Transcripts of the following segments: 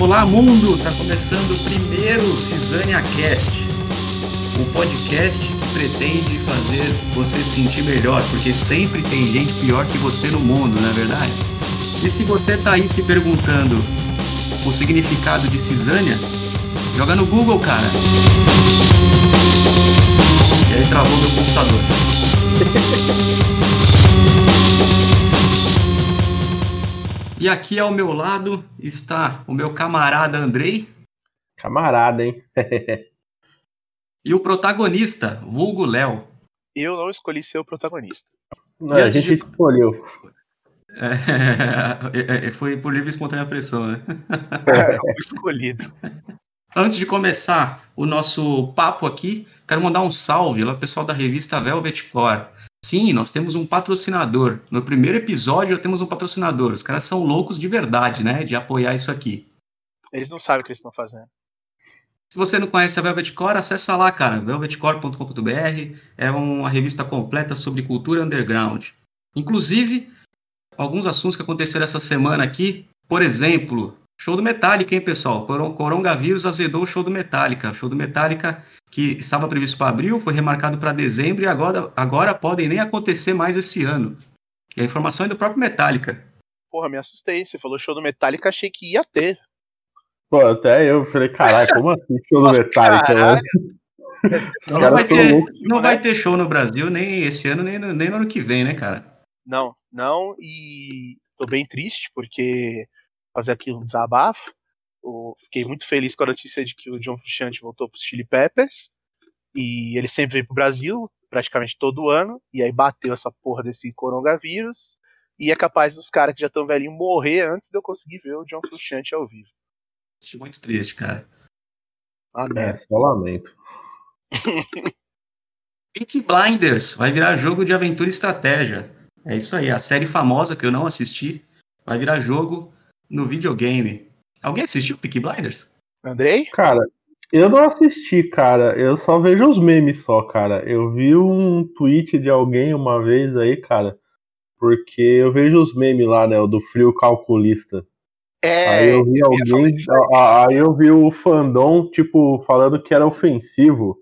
Olá mundo, está começando o primeiro Cisânia Cast, um podcast que pretende fazer você se sentir melhor, porque sempre tem gente pior que você no mundo, não é verdade? E se você está aí se perguntando o significado de Cisânia, joga no Google, cara. E aí travou meu computador. E aqui ao meu lado está o meu camarada Andrei. Camarada, hein? e o protagonista, vulgo Léo. Eu não escolhi ser o protagonista. Não, a gente de... escolheu. É, é, foi por livre e espontânea pressão, né? É, escolhido. Antes de começar o nosso papo aqui, quero mandar um salve lá pessoal da revista Velvet Core. Sim, nós temos um patrocinador. No primeiro episódio já temos um patrocinador. Os caras são loucos de verdade, né? De apoiar isso aqui. Eles não sabem o que eles estão fazendo. Se você não conhece a Velvet Core, acessa lá, cara, velvetcore.com.br. É uma revista completa sobre cultura underground. Inclusive, alguns assuntos que aconteceram essa semana aqui. Por exemplo, show do Metallica, hein, pessoal? Coronavírus azedou o show do Metallica. O show do Metallica que estava previsto para abril, foi remarcado para dezembro e agora, agora podem nem acontecer mais esse ano. E a informação é do próprio Metallica. Porra, me assustei. Você falou show do Metallica, achei que ia ter. Pô, até eu falei, caralho, como assim show do Metallica? Não, vai ter, não né? vai ter show no Brasil nem esse ano, nem no, nem no ano que vem, né, cara? Não, não, e tô bem triste porque fazer aqui um desabafo fiquei muito feliz com a notícia de que o John Frusciante voltou para os Chili Peppers. E ele sempre vem para o Brasil, praticamente todo ano. E aí bateu essa porra desse coronavírus. E é capaz dos caras que já estão velhinhos morrer antes de eu conseguir ver o John Frusciante ao vivo. Muito triste, cara. Ah, é, só lamento. Peaky Blinders vai virar jogo de aventura e estratégia. É isso aí, a série famosa que eu não assisti vai virar jogo no videogame. Alguém assistiu Peaky Blinders? Andrei? Cara, eu não assisti, cara. Eu só vejo os memes só, cara. Eu vi um tweet de alguém uma vez aí, cara. Porque eu vejo os memes lá, né? O do frio calculista. É, aí eu vi alguém. Aí eu vi o fandom, tipo, falando que era ofensivo,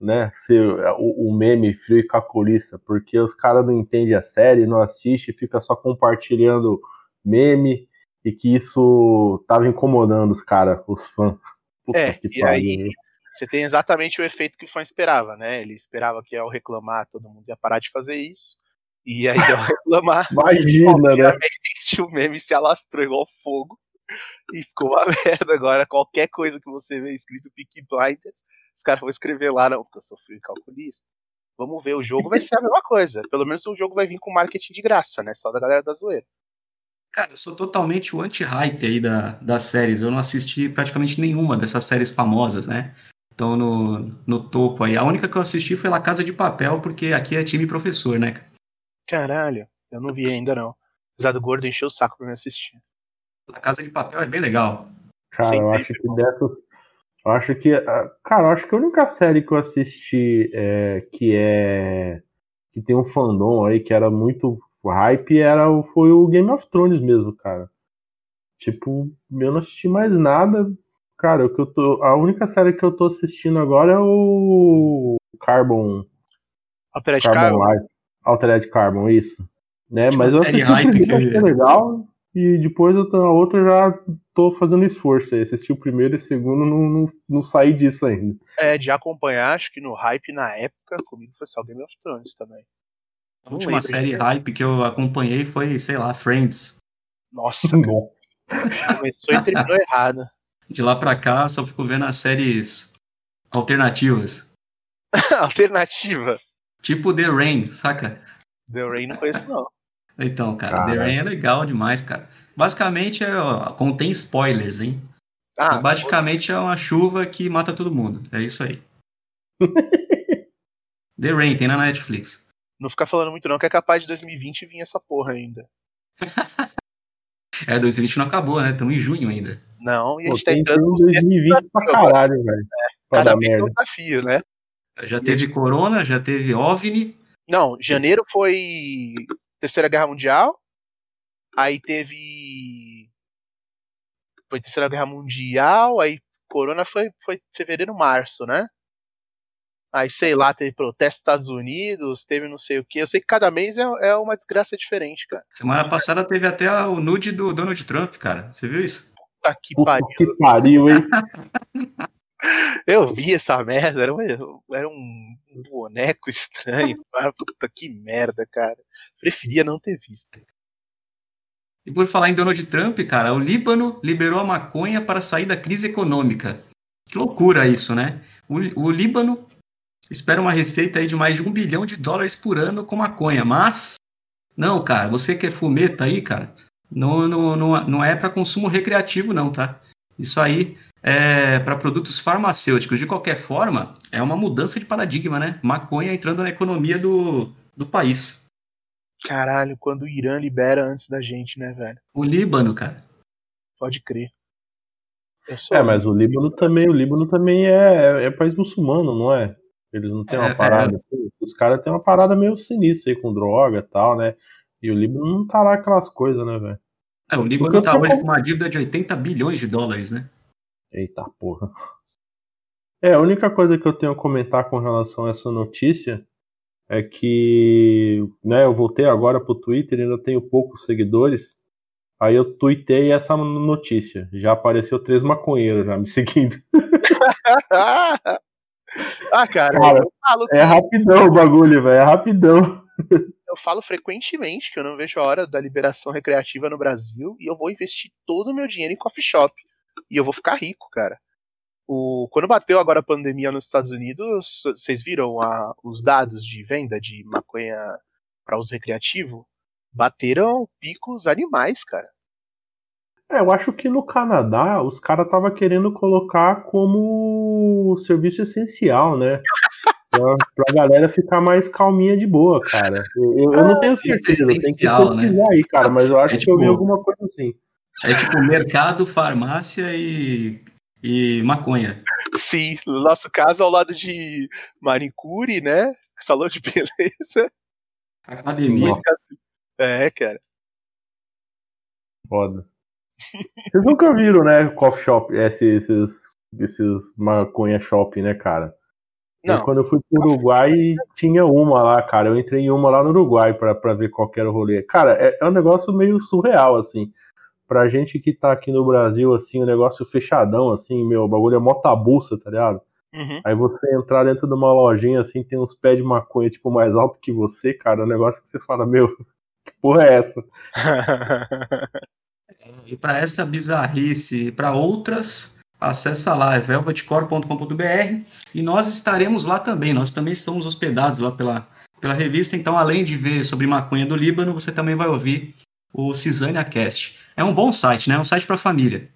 né? Ser o, o meme frio e calculista. Porque os caras não entendem a série, não assistem, fica só compartilhando meme e que isso tava incomodando os caras, os fãs. Puta é, e aí você tem exatamente o efeito que o fã esperava, né? Ele esperava que ao reclamar todo mundo ia parar de fazer isso. E aí ao reclamar, imagina, né? o meme se alastrou igual fogo e ficou uma merda agora. Qualquer coisa que você vê escrito Peaky Blinders, os caras vão escrever lá, não, porque eu sou frio calculista. Vamos ver, o jogo vai ser a mesma coisa. Pelo menos o jogo vai vir com marketing de graça, né? Só da galera da zoeira. Cara, eu sou totalmente o anti-hype aí da, das séries. Eu não assisti praticamente nenhuma dessas séries famosas, né? Então, no, no topo aí. A única que eu assisti foi La Casa de Papel, porque aqui é time professor, né? Caralho, eu não vi ainda não. Apesar do gordo encher o saco pra me assistir. La Casa de Papel é bem legal. Cara, Sim, eu acho que dessas. Eu acho que. Ah, cara, eu acho que a única série que eu assisti é, que é. que tem um fandom aí que era muito o hype era, foi o Game of Thrones mesmo, cara. Tipo, eu não assisti mais nada. Cara, o que eu tô, a única série que eu tô assistindo agora é o Carbon. Altered Carbon. Carbon. Life. Altered Carbon, isso. Né? Mas eu assisti primeiro, que... achei legal. E depois a outra já tô fazendo esforço aí. Assisti o primeiro e o segundo, não, não, não saí disso ainda. É, de acompanhar, acho que no hype na época, comigo foi só Game of Thrones também. A última série hype que eu acompanhei foi, sei lá, Friends. Nossa, começou e terminou errado. De lá pra cá, só fico vendo as séries alternativas. Alternativa? Tipo The Rain, saca? The Rain não conheço, não. Então, cara, The Rain é legal demais, cara. Basicamente, é, ó, contém spoilers, hein? Ah, basicamente é uma chuva que mata todo mundo. É isso aí. The Rain, tem na Netflix. Não ficar falando muito não, que é capaz de 2020 vir essa porra ainda. é, 2020 não acabou, né? Estamos em junho ainda. Não, e a gente Pô, tá entrando no 2020 pra caralho, velho. É, cada vez é um desafio, né? Já teve gente... Corona, já teve OVNI. Não, janeiro foi Terceira Guerra Mundial. Aí teve foi Terceira Guerra Mundial, aí Corona foi, foi fevereiro, março, né? Aí, sei lá, teve protesto nos Estados Unidos, teve não sei o que. Eu sei que cada mês é, é uma desgraça diferente, cara. Semana passada teve até o nude do Donald Trump, cara. Você viu isso? Puta que Puta pariu. que pariu, hein? Eu vi essa merda, era, um- era um boneco estranho. Ah, Puta que merda, cara. Preferia não ter visto. E por falar em Donald Trump, cara, o Líbano liberou a maconha para sair da crise econômica. Que loucura isso, né? O, o Líbano espera uma receita aí de mais de um bilhão de dólares por ano com maconha, mas não, cara, você que é fumeta aí, cara, não, não, não, não é para consumo recreativo, não, tá? Isso aí é para produtos farmacêuticos. De qualquer forma, é uma mudança de paradigma, né? Maconha entrando na economia do, do país. Caralho, quando o Irã libera antes da gente, né, velho? O Líbano, cara. Pode crer. Sou É, mas o Líbano também, o Líbano também é, é país muçulmano, não é? Eles não têm É, uma parada. assim, Os caras têm uma parada meio sinistra aí com droga e tal, né? E o Líbano não tá lá aquelas coisas, né, velho? É, o Líbano tá hoje com- com uma dívida de 80 bilhões de dólares, né? Eita porra. É, a única coisa que eu tenho a comentar com relação a essa notícia é que, né, eu voltei agora pro Twitter e ainda tenho poucos seguidores. Aí eu tuitei essa notícia. Já apareceu três maconheiros já me seguindo. ah, cara, Cara, eu falo que É rapidão o bagulho, velho. É rapidão. eu falo frequentemente que eu não vejo a hora da liberação recreativa no Brasil e eu vou investir todo o meu dinheiro em coffee shop. E eu vou ficar rico, cara. O, quando bateu agora a pandemia nos Estados Unidos, vocês viram a- os dados de venda de maconha para uso recreativo? Bateram picos animais, cara. É, eu acho que no Canadá os caras estavam querendo colocar como serviço essencial, né? Pra, pra galera ficar mais calminha de boa, cara. Eu, eu- não tenho certeza, tem que essencial, né? pesquisar aí, cara, mas eu acho É que eu vi tipo- alguma coisa assim. É tipo mercado, farmácia e, e maconha. Sim, no nosso caso, ao lado de manicure, né? Salão de beleza. Academia. É, cara. Foda. Vocês nunca viram, né, coffee shop, esse- esses, esses maconha shop, né, cara? Eu, Não, quando eu fui pro Uruguai, tinha uma lá, cara. Eu entrei em uma lá no Uruguai pra, pra ver qual que era o rolê. Cara, é, é um negócio meio surreal, assim. Pra gente que tá aqui no Brasil, assim, o negócio fechadão, assim, meu, o bagulho é mó tabuça, tá ligado? Uhum. Aí você entrar dentro de uma lojinha, assim, tem uns pés de maconha, tipo, mais alto que você, cara. É um negócio que você fala, meu, que porra é essa? E para essa bizarrice e para outras, acessa lá, é velvetcore.com.br e nós estaremos lá também. Nós também somos hospedados lá pela, pela revista, então além de ver sobre maconha do Líbano, você também vai ouvir o Cisânia Cast. É um bom site, né? É um site para família.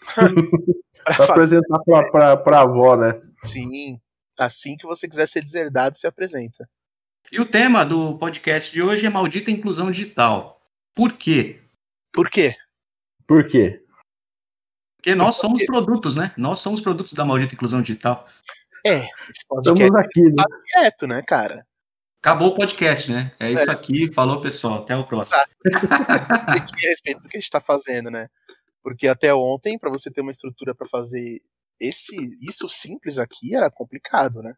Pra apresentar pra, pra, pra avó, né? Sim. Assim que você quiser ser deserdado, se apresenta. E o tema do podcast de hoje é maldita inclusão digital. Por quê? Por quê? Por quê? Porque nós somos produtos, né? Nós somos produtos da maldita inclusão digital. É, Estamos aqui, né? tá quieto, né, cara? Acabou o podcast, né? É isso aqui. Falou, pessoal. Até o próximo. Tem que ter respeito do que a gente tá fazendo, né? Porque até ontem, pra você ter uma estrutura pra fazer esse isso simples aqui, era complicado, né?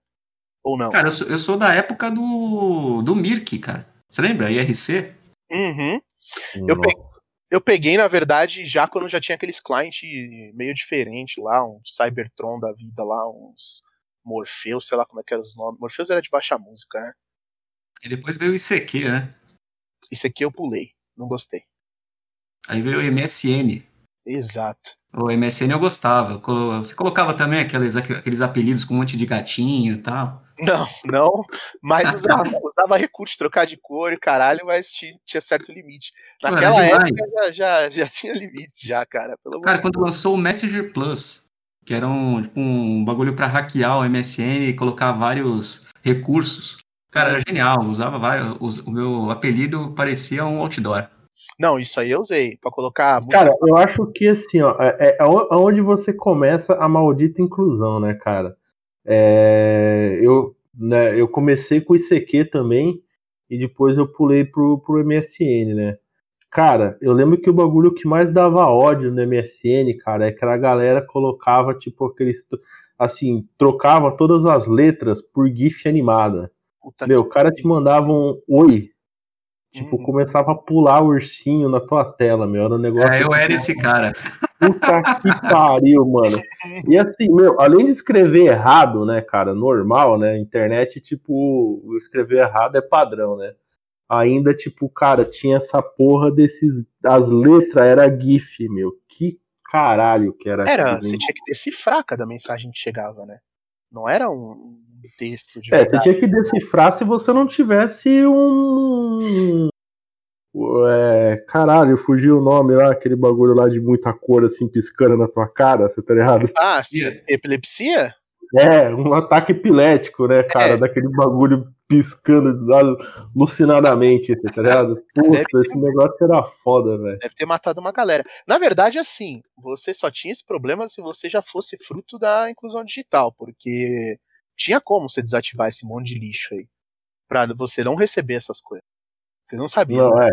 Ou não? Cara, eu sou, eu sou da época do, do Mirk, cara. Você lembra? IRC? Uhum. Eu peguei, eu peguei, na verdade, já quando já tinha aqueles clientes meio diferentes lá, uns Cybertron da vida lá, uns Morpheus, sei lá como é que eram os nomes. Morpheus era de baixa música, né? E depois veio o ICQ, né? Esse aqui eu pulei, não gostei. Aí veio o MSN. Exato. O MSN eu gostava. Você colocava também aqueles, aqueles apelidos com um monte de gatinho e tal. Não, não, mas usava, usava recurso, trocar de cor e caralho, mas ti- tinha certo limite. Naquela época já, já, já tinha limites, já, cara. Cara, quando lançou o Messenger Plus, que era um, tipo, um bagulho pra hackear o MSN e colocar vários recursos. Cara, era genial. Usava vários. os- O meu apelido parecia um outdoor. Não, isso aí eu usei, pra colocar música. Cara, eu acho que assim, ó, é, é onde você começa a maldita inclusão, né, cara? É, eu, né, eu comecei com o ICQ também e depois eu pulei pro, pro MSN, né? Cara, eu lembro que o bagulho que mais dava ódio no MSN, cara, é que a galera colocava, tipo, aqueles. Assim, trocava todas as letras por GIF animada. Puta Meu, o cara te mandava um oi. Tipo, Uhum. começava a pular o ursinho na tua tela, meu. Era um negócio. É, eu era esse cara. Puta que pariu, mano. E assim, meu, além de escrever errado, né, cara, normal, né? Internet, tipo, escrever errado é padrão, né? Ainda, tipo, cara, tinha essa porra desses. As letras era GIF, meu. Que caralho que era Era, aquilo, você tinha que decifrar cada mensagem que chegava, né? Não era um texto de É, você verdade. tinha que decifrar se você não tivesse um. É, caralho, fugiu o nome lá, aquele bagulho lá de muita cor assim piscando na tua cara, você tá ligado? Ah, epilepsia? É, um ataque epilético, né, cara? É. Daquele bagulho piscando alucinadamente, você tá ligado? Putz, esse negócio era foda, velho. Deve ter matado uma galera. Na verdade, assim, você só tinha esse problema se você já fosse fruto da inclusão digital, porque tinha como você desativar esse monte de lixo aí. Pra você não receber essas coisas. Vocês não sabiam. Não, é.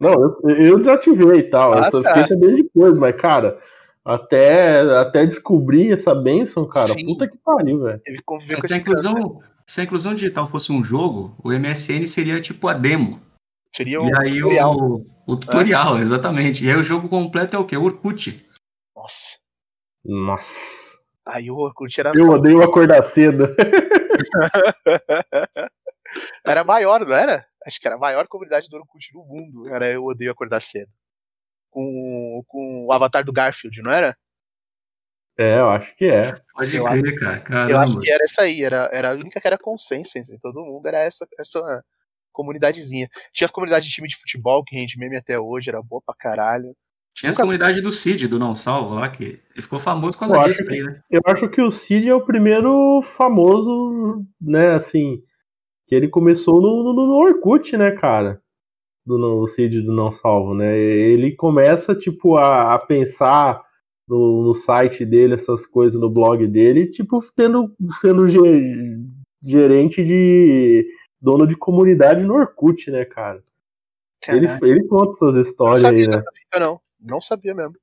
Não, eu, eu desativei e tal. Ah, eu só tá. fiquei sabendo depois, mas, cara, até, até descobrir essa benção, cara, Sim. puta que pariu, velho. Teve que conviver com Se a, esse câncer. inclusão, se a inclusão digital fosse um jogo, o MSN seria tipo a demo. Seria um E aí tutorial. o, o tutorial, exatamente. E aí o jogo completo é o quê? O Orkut. Nossa. Nossa. Aí o Orkut era, Eu odeio acordar cedo. era maior, não era? Acho que era a maior comunidade do Orkut do mundo. Era Eu Odeio Acordar Cedo. Com, com o avatar do Garfield, não era? É, eu acho que é. Pode Eu crer, cara. Eu acho que era essa aí, era, era a única que era consenso entre todo mundo, era essa, essa comunidadezinha. Tinha as comunidades de time de futebol, que rende meme até hoje, era boa pra caralho. Tinha as Nunca- comunidades do Cid, do Não Salvo lá, que ele ficou famoso acho disso aí, né? Eu acho que o Cid é o primeiro famoso, né, assim, que ele começou no, no, no Orkut, né, cara? Do no, o Cid do Não Salvo, né? Ele começa, tipo, a, a pensar no, no site dele, essas coisas no blog dele, tipo, tendo, sendo ge- gerente de dono de comunidade no Orkut, né, cara? Ele, ele conta essas não histórias sabia aí, né? fita, não. Não sabia mesmo.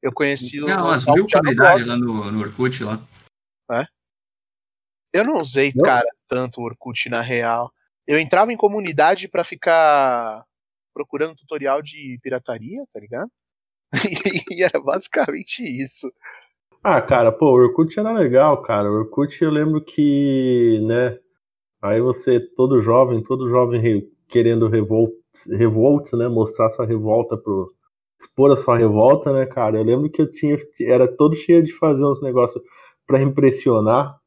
Eu conheci o. Tinha umas o mil já no comunidades lá no, no Orkut lá. Eu não usei, Não? cara, tanto o Orkut na real. Eu entrava em comunidade pra ficar procurando tutorial de pirataria, tá ligado? e era basicamente isso. Ah, cara, pô, o Orkut era legal, cara. O Orkut eu lembro que, né? Aí você, todo jovem, todo jovem re- querendo revolt, revolt, né? Mostrar sua revolta pro. expor a sua revolta, né, cara? Eu lembro que eu tinha. Era todo cheio de fazer uns negócios pra impressionar.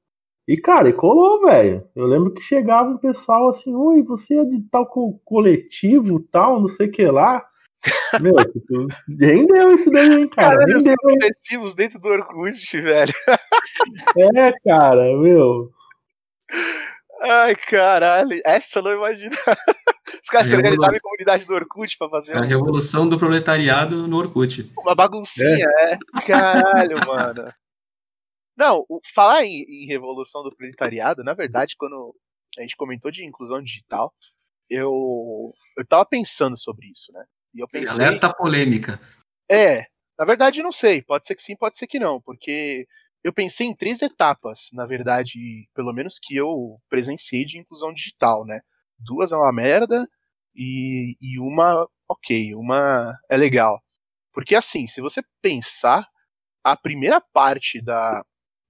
E, cara, e colou, velho. Eu lembro que chegava um pessoal assim, oi, você é de tal co- coletivo, tal, não sei o que lá. Meu, tipo, rendeu isso daí, hein, cara. Os Rendeu. agressivos dentro do Orkut, velho. É, cara, meu. Ai, caralho. Essa eu não imagina. Os caras se organizavam em comunidade do Orkut pra fazer A um- revolução do proletariado no Orkut. uma baguncinha, é. Caralho, mano. Não, o- falar em, em revolução do proletariado, na verdade, quando a gente comentou de inclusão digital, eu, eu tava pensando sobre isso, né? E eu pensei. Alerta polêmica. É, na verdade, não sei. Pode ser que sim, pode ser que não, porque eu pensei em três etapas, na verdade, pelo menos que eu presenciei de inclusão digital, né? Duas é uma merda e, e uma, ok, uma é legal. Porque assim, se você pensar, a primeira parte da,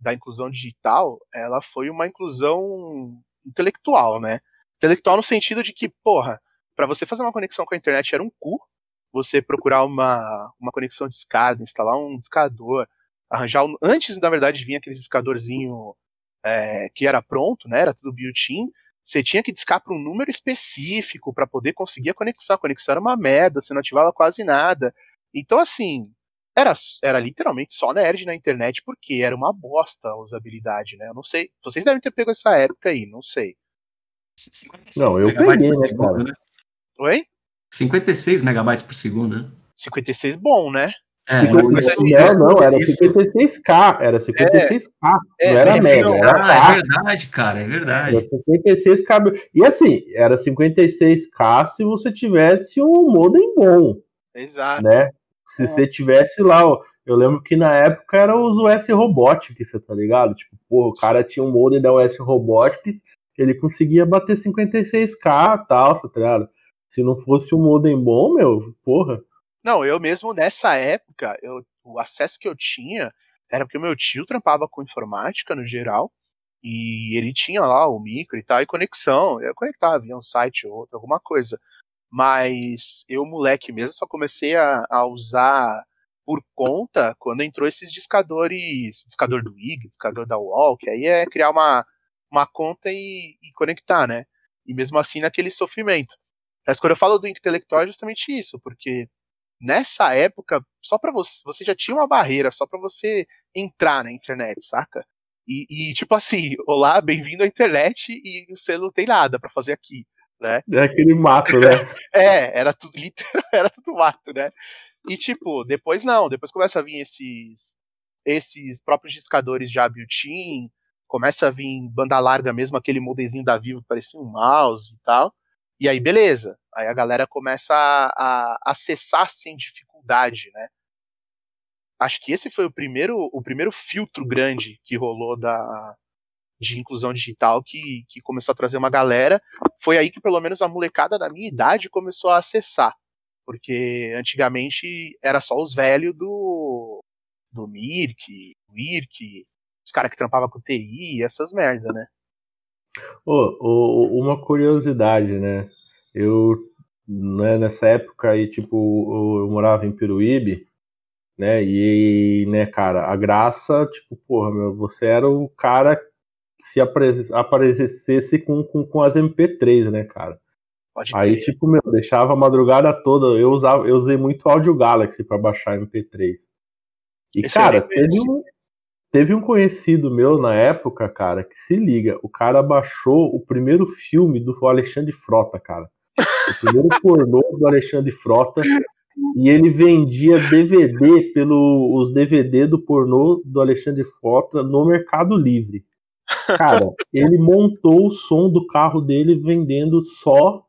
da inclusão digital, ela foi uma inclusão intelectual, né? Intelectual no sentido de que, porra, para você fazer uma conexão com a internet era um cu, você procurar uma, uma conexão de escada, instalar um discador, arranjar um, antes na verdade vinha aquele discadorzinho é, que era pronto, né? Era tudo built-in. Você tinha que discar para um número específico para poder conseguir a conexão. A conexão era uma merda, você não ativava quase nada. Então assim, era, era literalmente só nerd na internet porque era uma bosta a usabilidade, né? Eu não sei. Vocês devem ter pego essa época aí, não sei. 56 Não, eu peguei, né, segundo, né? Oi? 56 megabytes por segundo, né? 56 bom, né? É, não, não, era 56k, era 56k, é, não era média, era ah, é verdade, cara, é verdade. Era 56k, e assim, era 56k se você tivesse um modem bom. Exato. Né? Se é. você tivesse lá, eu lembro que na época era os US Robotics, você tá ligado? Tipo, pô, o cara tinha um modem da US Robotics, ele conseguia bater 56k e tal, tá ligado? Se não fosse um modem bom, meu, porra. Não, eu mesmo nessa época, eu, o acesso que eu tinha era porque meu tio trampava com informática no geral, e ele tinha lá o micro e tal, e conexão. Eu conectava via um site ou outro, alguma coisa. Mas eu, moleque mesmo, só comecei a, a usar por conta quando entrou esses discadores, discador do IG, discador da UOL, que aí é criar uma, uma conta e, e conectar, né? E mesmo assim naquele sofrimento. Mas quando eu falo do intelectual é justamente isso, porque nessa época, só para você, você já tinha uma barreira só para você entrar na internet, saca? E, e tipo assim, olá, bem-vindo à internet e você não tem nada para fazer aqui, né? É aquele mato, né? é, era tudo literal, era tudo mato, né? E tipo, depois não, depois começa a vir esses esses próprios discadores já built-in, começa a vir banda larga mesmo, aquele modezinho da Vivo que parecia um mouse e tal. E aí, beleza. Aí a galera começa a, a acessar sem dificuldade, né? Acho que esse foi o primeiro, o primeiro filtro grande que rolou da, de inclusão digital que, que começou a trazer uma galera. Foi aí que pelo menos a molecada da minha idade começou a acessar. Porque antigamente era só os velhos do, do Mirk, do os caras que trampavam com TI, essas merda, né? Oh, oh, uma curiosidade, né? Eu, né, nessa época aí, tipo, eu morava em Peruíbe, né? E, né, cara, a graça, tipo, porra, meu, você era o cara se aparecesse com, com, com as MP3, né, cara? Pode aí, tipo, meu, deixava a madrugada toda. Eu usava, eu usei muito Audio Galaxy para baixar MP3. E, Esse cara, teve um, Teve um conhecido meu na época, cara, que se liga, o cara baixou o primeiro filme do Alexandre Frota, cara. O primeiro pornô do Alexandre Frota. E ele vendia DVD pelo os DVD do pornô do Alexandre Frota no Mercado Livre. Cara, ele montou o som do carro dele vendendo só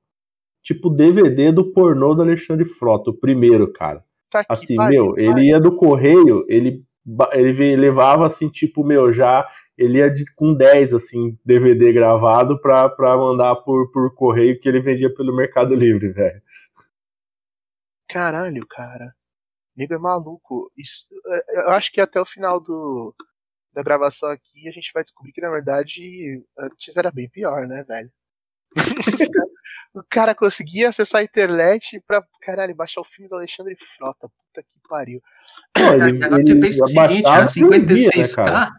tipo DVD do pornô do Alexandre Frota, o primeiro, cara. Tá assim, meu, ele ia do correio, ele ele levava assim, tipo, meu, já ele ia de, com 10 assim, DVD gravado pra, pra mandar por, por correio que ele vendia pelo Mercado Livre, velho. Caralho, cara. Nego é maluco. Isso, é, eu acho que até o final do, da gravação aqui a gente vai descobrir que na verdade antes era bem pior, né, velho? o cara conseguia acessar a internet pra, caralho, baixar o filme do Alexandre Frota. Puta que pariu. Agora você pensa o seguinte, a 56K, né,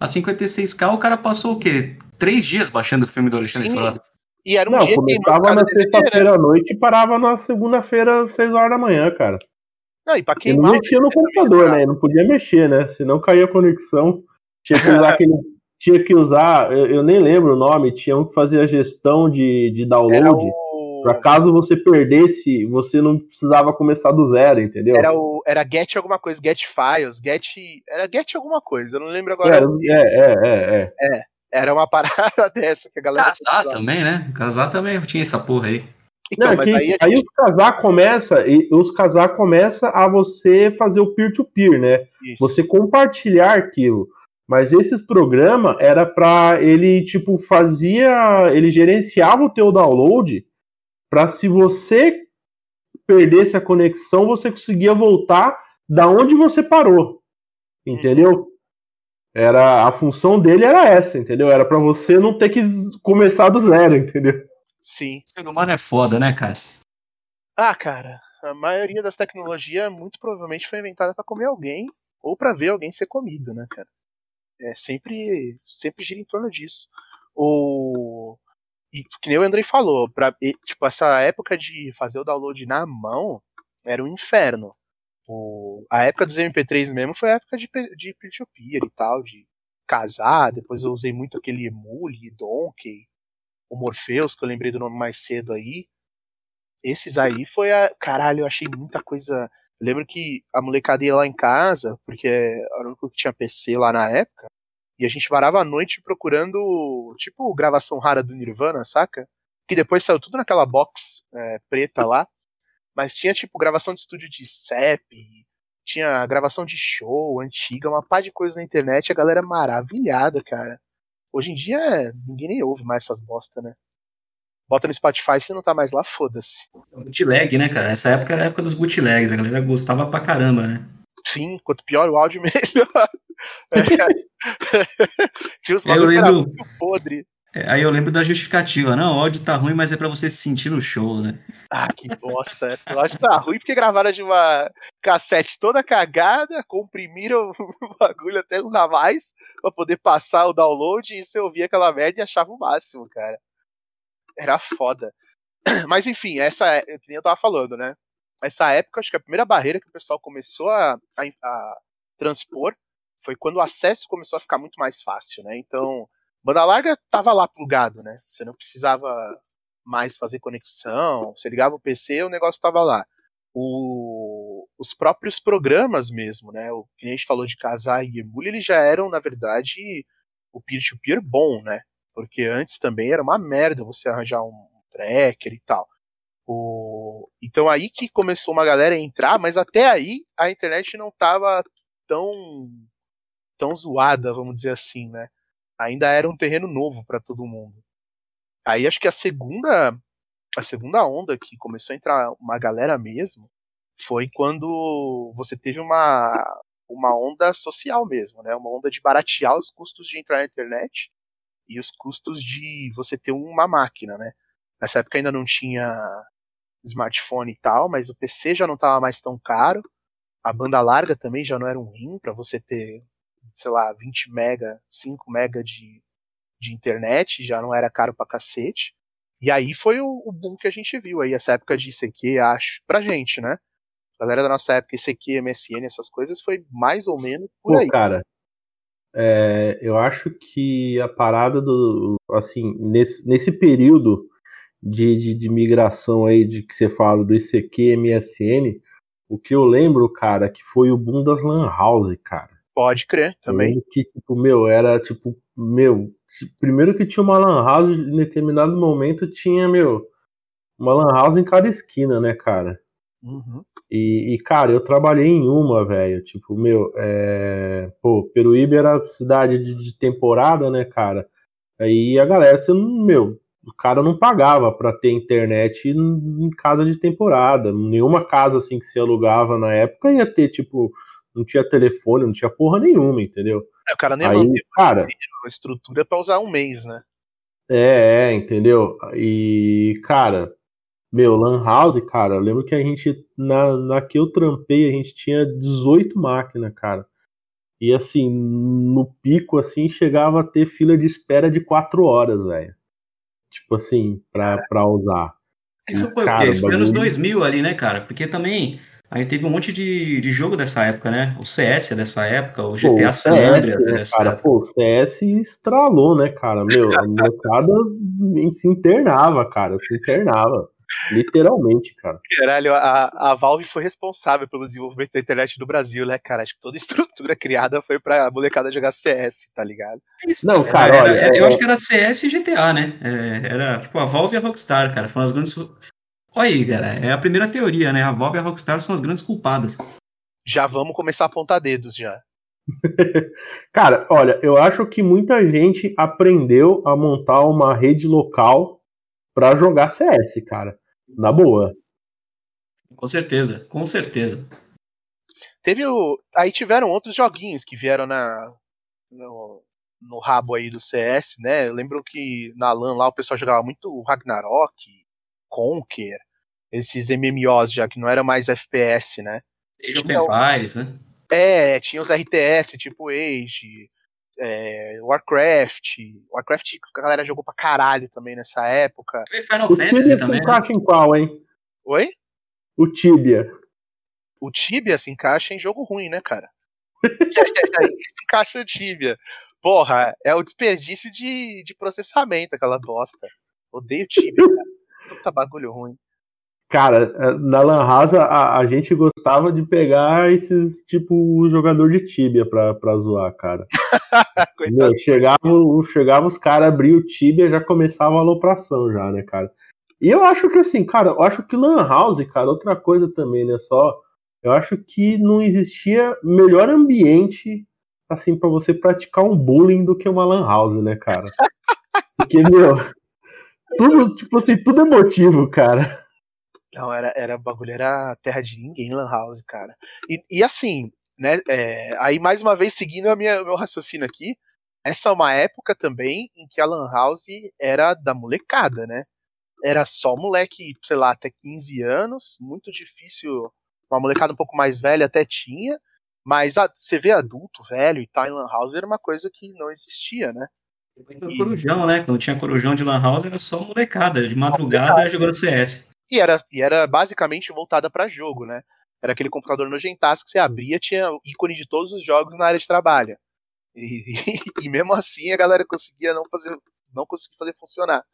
a 56K o cara passou o quê? Três dias baixando o filme do Alexandre Sim. Frota. E era um Não, dia começava na sexta-feira à noite e parava na segunda-feira, seis horas da manhã, cara. Não, e pra quem não mexia no computador, né? Não podia mexer, né? Senão caía a conexão. Tinha que usar aquele tinha que usar, eu, eu, nem lembro o nome, tinha um que fazia a gestão de, de download. O... Para caso você perdesse, você não precisava começar do zero, entendeu? Era o era get alguma coisa, get files, get era get alguma coisa, eu não lembro agora. É, é, é, é, é. Era uma parada dessa que a galera. Casar também, né? Casar também tinha essa porra aí. Então, não, aí, gente... aí os casar começa, e os casar começa a você fazer o peer-to-peer, -peer, né? Isso. Você compartilhar aquilo. Mas esses programas era para ele tipo fazia, ele gerenciava o teu download para se você perdesse a conexão, você conseguia voltar da onde você parou. Entendeu? Era a função dele era essa, entendeu? Era para você não ter que começar do zero, entendeu? Sim. O ser humano é foda, né, cara? Ah, cara, a maioria das tecnologias muito provavelmente foi inventada para comer alguém ou para ver alguém ser comido, né, cara? É sempre, sempre gira em torno disso. O, e que nem o Andrei falou, pra, tipo, essa época de fazer o download na mão era um inferno. O, a época dos MP3 mesmo foi a época de, de peer-to-peer e tal, de casar. Depois eu usei muito aquele Emule, Donkey, o Morpheus, que eu lembrei do nome mais cedo aí. Esses aí foi a. Caralho, eu achei muita coisa. Lembro que a molecada ia lá em casa, porque era o único que tinha PC lá na época, e a gente varava a noite procurando, tipo, gravação rara do Nirvana, saca? Que depois saiu tudo naquela box é, preta lá. Mas tinha, tipo, gravação de estúdio de CEP, tinha gravação de show antiga, uma pá de coisa na internet, a galera maravilhada, cara. Hoje em dia, ninguém nem ouve mais essas bosta, né? Bota no Spotify, se não tá mais lá, foda-se. Bootleg, né, cara? Essa época era a época dos bootlegs, a galera gostava pra caramba, né? Sim, quanto pior o áudio, melhor. É. Tinha uns eu lembro... muito podre. É, aí eu lembro da justificativa, não, o áudio tá ruim, mas é para você se sentir no show, né? Ah, que bosta. O áudio tá ruim porque gravaram de uma cassete toda cagada, comprimiram o bagulho até não dá mais pra poder passar o download e você ouvia aquela merda e achava o máximo, cara. Era foda. Mas enfim, essa é, eu tava falando, né? Essa época, acho que a primeira barreira que o pessoal começou a, a, a transpor foi quando o acesso começou a ficar muito mais fácil, né? Então, Banda larga tava lá plugado, né? Você não precisava mais fazer conexão, você ligava o PC o negócio estava lá. O, os próprios programas mesmo, né? O que a gente falou de casar e emule, eles já eram, na verdade, o peer-to-peer -peer bom, né? Porque antes também era uma merda você arranjar um tracker e tal. O... Então aí que começou uma galera a entrar, mas até aí a internet não estava tão tão zoada, vamos dizer assim, né? ainda era um terreno novo para todo mundo. Aí acho que a segunda a segunda onda que começou a entrar uma galera mesmo foi quando você teve uma uma onda social mesmo, né? Uma onda de baratear os custos de entrar na internet e os custos de você ter uma máquina, né? Nessa época ainda não tinha smartphone e tal, mas o PC já não estava mais tão caro. A banda larga também já não era um rim para você ter sei lá, 20 mega, 5 mega de, de internet, já não era caro pra cacete. E aí foi o, o boom que a gente viu aí, essa época de ICQ, acho, pra gente, né? A galera da nossa época, ICQ, MSN, essas coisas, foi mais ou menos por Pô, aí. cara, é, eu acho que a parada do, assim, nesse, nesse período de, de, de, migração aí de que você fala do ICQ, MSN, o que eu lembro, cara, que foi o boom das lan house, cara. Pode crer, também. Que, tipo, meu, era tipo, meu, primeiro que tinha uma lan house, em determinado momento tinha, meu, uma lan house em cada esquina, né, cara? Uhum. E, e, cara, eu trabalhei em uma, velho, tipo, meu, é... pô, Peruíbe era cidade de, de, temporada, né, cara? Aí a galera, você não, meu, o cara não pagava pra ter internet em, casa de temporada. Nenhuma casa, assim, que se alugava na época ia ter, tipo, não tinha telefone, não tinha porra nenhuma, entendeu? É, o cara nem Aí, cara, a estrutura para usar um mês, né? É, é, entendeu? E, cara, meu, Lan House, cara, eu lembro que a gente, na, na que eu trampei, a gente tinha 18 máquinas, cara. E assim, no pico, assim, chegava a ter fila de espera de 4 horas, velho. Tipo assim, pra, pra usar. Isso foi o quê? Isso foi anos 2000 ali, né, cara? Porque também Aí teve um monte de, de jogo dessa época, né? O CS é dessa época, o GTA pô, San Andreas é né, dessa cara, época. Pô, o CS estralou, né, cara? Meu, a molecada se internava, cara, se internava. Literalmente, cara. Caralho, a, a Valve foi responsável pelo desenvolvimento da internet do Brasil, né, cara? Acho que toda a estrutura criada foi pra molecada jogar CS, tá ligado? Isso, não, cara, era, olha. Era, eu é... acho que era CS e GTA, né? É, era tipo a Valve e a Rockstar, cara. Foram as grandes Olha aí, cara, é a primeira teoria, né? A Valve e a Rockstar são as grandes culpadas. Já vamos começar a apontar dedos já. cara, olha, eu acho que muita gente aprendeu a montar uma rede local para jogar CS, cara. Na boa. Com certeza, com certeza. Teve o. Aí tiveram outros joguinhos que vieram na. No, no rabo aí do CS, né? Eu lembro que na LAN lá o pessoal jogava muito o Ragnarok, Conquer, esses MMOs já, que não era mais FPS, né? Age of Empires, né? É, tinha os RTS, tipo Age, é, Warcraft. Warcraft a galera jogou pra caralho também nessa época. Final o Fantasy Tibia também. se encaixa em qual, hein? Oi? O Tibia. O Tibia se encaixa em jogo ruim, né, cara? aí se encaixa o Tibia. Porra, é o desperdício de, de processamento aquela bosta. Odeio Tibia, cara. Puta bagulho ruim. Cara, é, na Lan House a, a, gente gostava de pegar esses, tipo, jogador de Tibia pra, pra zoar, cara. Meu, chegava, chegava os caras, abriam o Tibia já começava a alopração já, né, cara? E eu acho que assim, cara, eu acho que Lan House, cara, outra coisa também, né, só, eu acho que não existia melhor ambiente, assim, para você praticar um bullying do que uma Lan House, né, cara? Porque, meu, tudo, tipo assim, tudo é motivo, cara. Não, era, era bagulho, era terra de ninguém, Lan House, cara. E, e assim, né, é, aí mais uma vez seguindo a minha, meu raciocínio aqui, essa é uma época também em que a Lan House era da molecada, né? Era só moleque, sei lá, até 15 anos, muito difícil, uma molecada um pouco mais velha até tinha, mas a, você vê adulto, velho e tal em Lan House era uma coisa que não existia, né? E... Corujão, né? Quando tinha corujão de Lan House era só molecada, de madrugada jogando CS. E era, e era basicamente voltada para jogo, né? Era aquele computador nojentaço que você abria, tinha ícone de todos os jogos na área de trabalho. E, e, mesmo assim a galera conseguia não fazer, não conseguir fazer funcionar.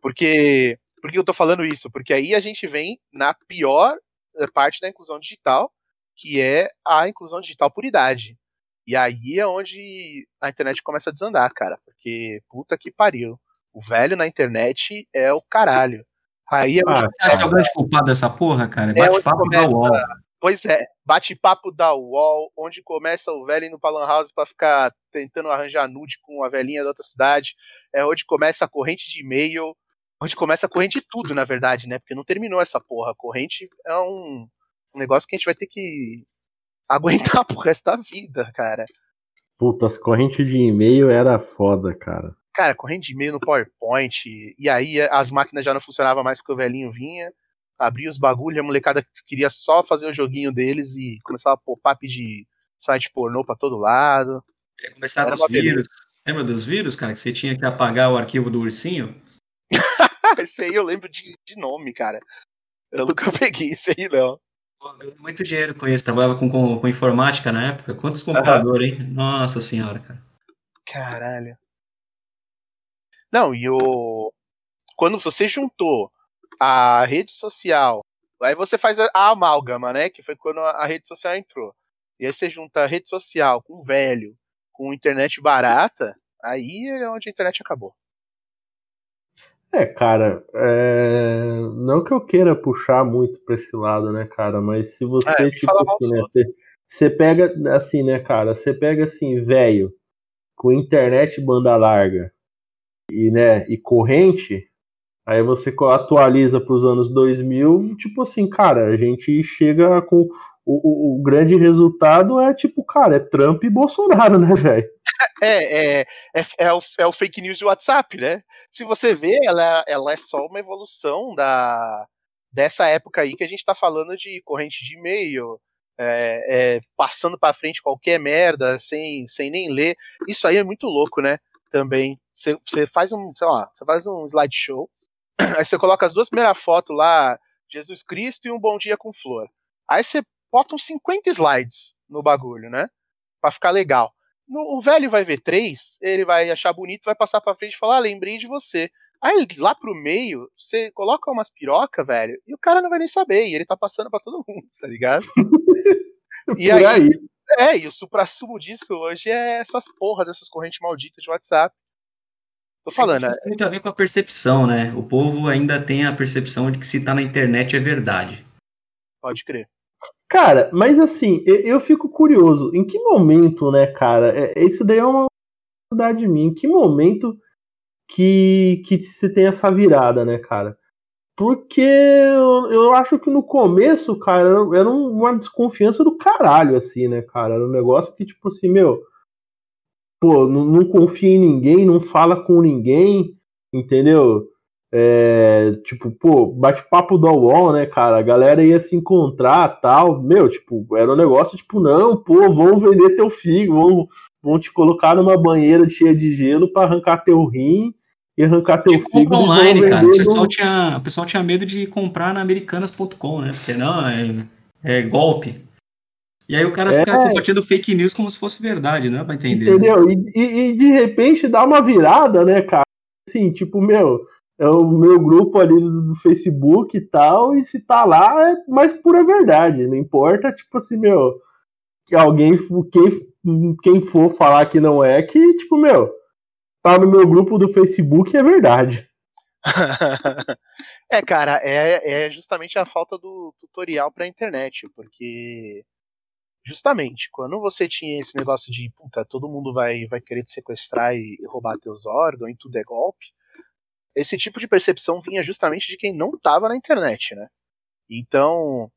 Porque, por que eu tô falando isso? Porque aí a gente vem na pior eh, parte da inclusão digital, que é a inclusão digital por idade. E aí é onde a internet começa a desandar, cara. Porque puta que pariu. O velho na internet é o caralho. Aí é ah, acha que é o grande culpado dessa porra, cara? É bate-papo da UOL. Pois é, bate-papo da UOL, onde começa o velho indo pra Lan House pra ficar tentando arranjar nude com a velhinha da outra cidade. É onde começa a corrente de e-mail, onde começa a corrente de tudo, na verdade, né? Porque não terminou essa porra. A corrente é um, um negócio que a gente vai ter que aguentar pro resto da vida, cara. Puta, as correntes de e-mail era foda, cara. Cara, corrente de e-mail no PowerPoint, e aí as máquinas já não funcionavam mais porque o velhinho vinha, abria os bagulhos, a molecada queria só fazer o joguinho deles e começava a pop-up de site pornô pra todo lado. Começava os vírus. Lembra dos vírus, cara? Que você tinha que apagar o arquivo do ursinho? esse aí eu lembro de, de nome, cara. Eu nunca peguei esse aí, não. Muito dinheiro com isso, trabalhava com, com, com informática na época. Quantos computadores, hein? Nossa senhora, cara. Caralho. Não, e o. Quando você juntou a rede social, aí você faz a, a amálgama, né? Que foi quando a, a, rede social entrou. E aí você junta a rede social com velho, com internet barata, aí é onde a internet acabou. É, cara, é... não que eu queira puxar muito pra esse lado, né, cara, mas se você, é, tipo, assim, né, você, você pega, assim, né, cara, você pega, assim, velho, com internet banda larga e, né, e corrente, aí você atualiza para os anos 2000, tipo assim, cara, a gente chega com o, o, o, grande resultado é tipo, cara, é Trump e Bolsonaro, né, velho? É, é, é, é, o, é o fake news do WhatsApp, né? Se você vê, ela, ela é só uma evolução da, dessa época aí que a gente tá falando de corrente de e-mail, é, é, passando para frente qualquer merda, sem, sem nem ler. Isso aí é muito louco, né? Também. Você faz um, sei lá, você faz um slideshow, aí você coloca as duas primeiras fotos lá, Jesus Cristo e um bom dia com flor. Aí você bota uns 50 slides no bagulho, né? Pra ficar legal. No, o velho vai ver três, ele vai achar bonito, vai passar pra frente e falar, ah, lembrei de você. Aí lá pro meio, você coloca umas piroca, velho, e o cara não vai nem saber, e ele tá passando para todo mundo, tá ligado? e aí, aí, é, e o supra-sumo disso hoje é essas porra dessas correntes malditas de WhatsApp. Tô falando. É, tem muito a ver com a percepção, né? O povo ainda tem a percepção de que se tá na internet é verdade. Pode crer. Cara, mas assim, eu, eu, fico curioso, em que momento, né, cara? É, isso daí é uma curiosidade de mim. Em que momento que, que se tem essa virada, né, cara? Porque eu, eu acho que no começo, cara, era uma desconfiança do caralho, assim, né, cara? Era um negócio que, tipo assim, meu, pô, não, não confia em ninguém, não fala com ninguém, entendeu? É, tipo, pô, bate-papo do UOL, né, cara? A galera ia se encontrar tal. Meu, tipo, era um negócio, tipo, não, pô, vão vender teu figo, vão, vão te colocar numa banheira cheia de gelo para arrancar teu rim e arrancar teu figo. online, cara. O pessoal, no... tinha, o pessoal tinha medo de comprar na americanas.com, né? Porque não, é, é, golpe. E aí o cara é... fica compartilhando fake news como se fosse verdade, né? Pra entender. Entendeu? Né? E, e, e de repente dá uma virada, né, cara? Assim, tipo, meu, é o meu grupo ali do, do, Facebook e tal, e se tá lá é mais pura verdade. Não importa, tipo assim, meu, que alguém, quem, quem for falar que não é, que, tipo, meu, tá no meu grupo do Facebook é verdade. é, cara, é, é justamente a falta do tutorial pra internet, porque justamente quando você tinha esse negócio de puta, todo mundo vai, vai querer te sequestrar e roubar teus órgãos e tudo é golpe, esse tipo de percepção vinha justamente de quem não estava na internet, né? Então,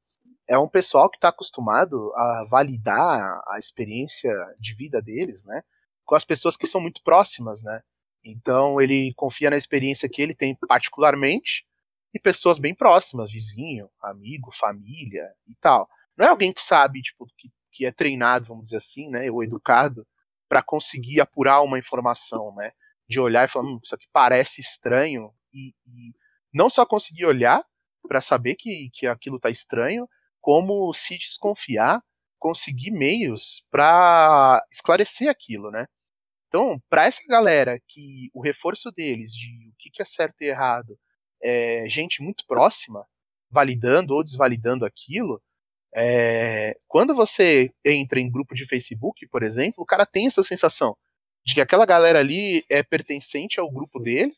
é um pessoal que está acostumado a validar a experiência de vida deles, né? Com as pessoas que são muito próximas, né? Então, ele confia na experiência que ele tem particularmente e pessoas bem próximas, vizinho, amigo, família e tal. Não é alguém que sabe, tipo, que, que é treinado, vamos dizer assim, né? Ou educado para conseguir apurar uma informação, né? de olhar e falar, hum, isso aqui parece estranho, e, e não só conseguir olhar para saber que, que aquilo tá estranho, como se desconfiar, conseguir meios para esclarecer aquilo, né? Então, para essa galera que o reforço deles de o que é certo e errado é gente muito próxima, validando ou desvalidando aquilo, é, quando você entra em grupo de Facebook, por exemplo, o cara tem essa sensação de que aquela galera ali é pertencente ao grupo dele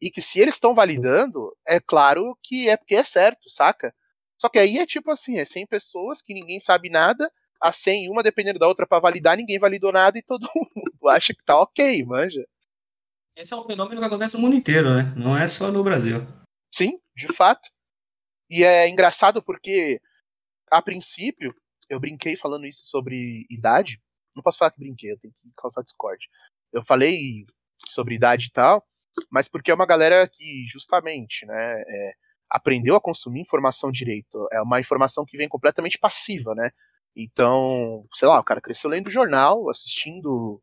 e que se eles estão validando, é claro que é porque é certo, saca? Só que aí é tipo assim, é 100 pessoas que ninguém sabe nada, a 100 uma dependendo da outra para validar, ninguém validou nada e todo mundo acha que tá ok, manja. Esse é um fenômeno que acontece no mundo inteiro, né? Não é só no Brasil. Sim, de fato. E é engraçado porque, a princípio, eu brinquei falando isso sobre idade. Não posso falar que brinquei, eu tenho que causar Discord eu falei sobre idade e tal, mas porque é uma galera que justamente, né, é, aprendeu a consumir informação direito. É uma informação que vem completamente passiva, né? Então, sei lá, o cara cresceu lendo jornal, assistindo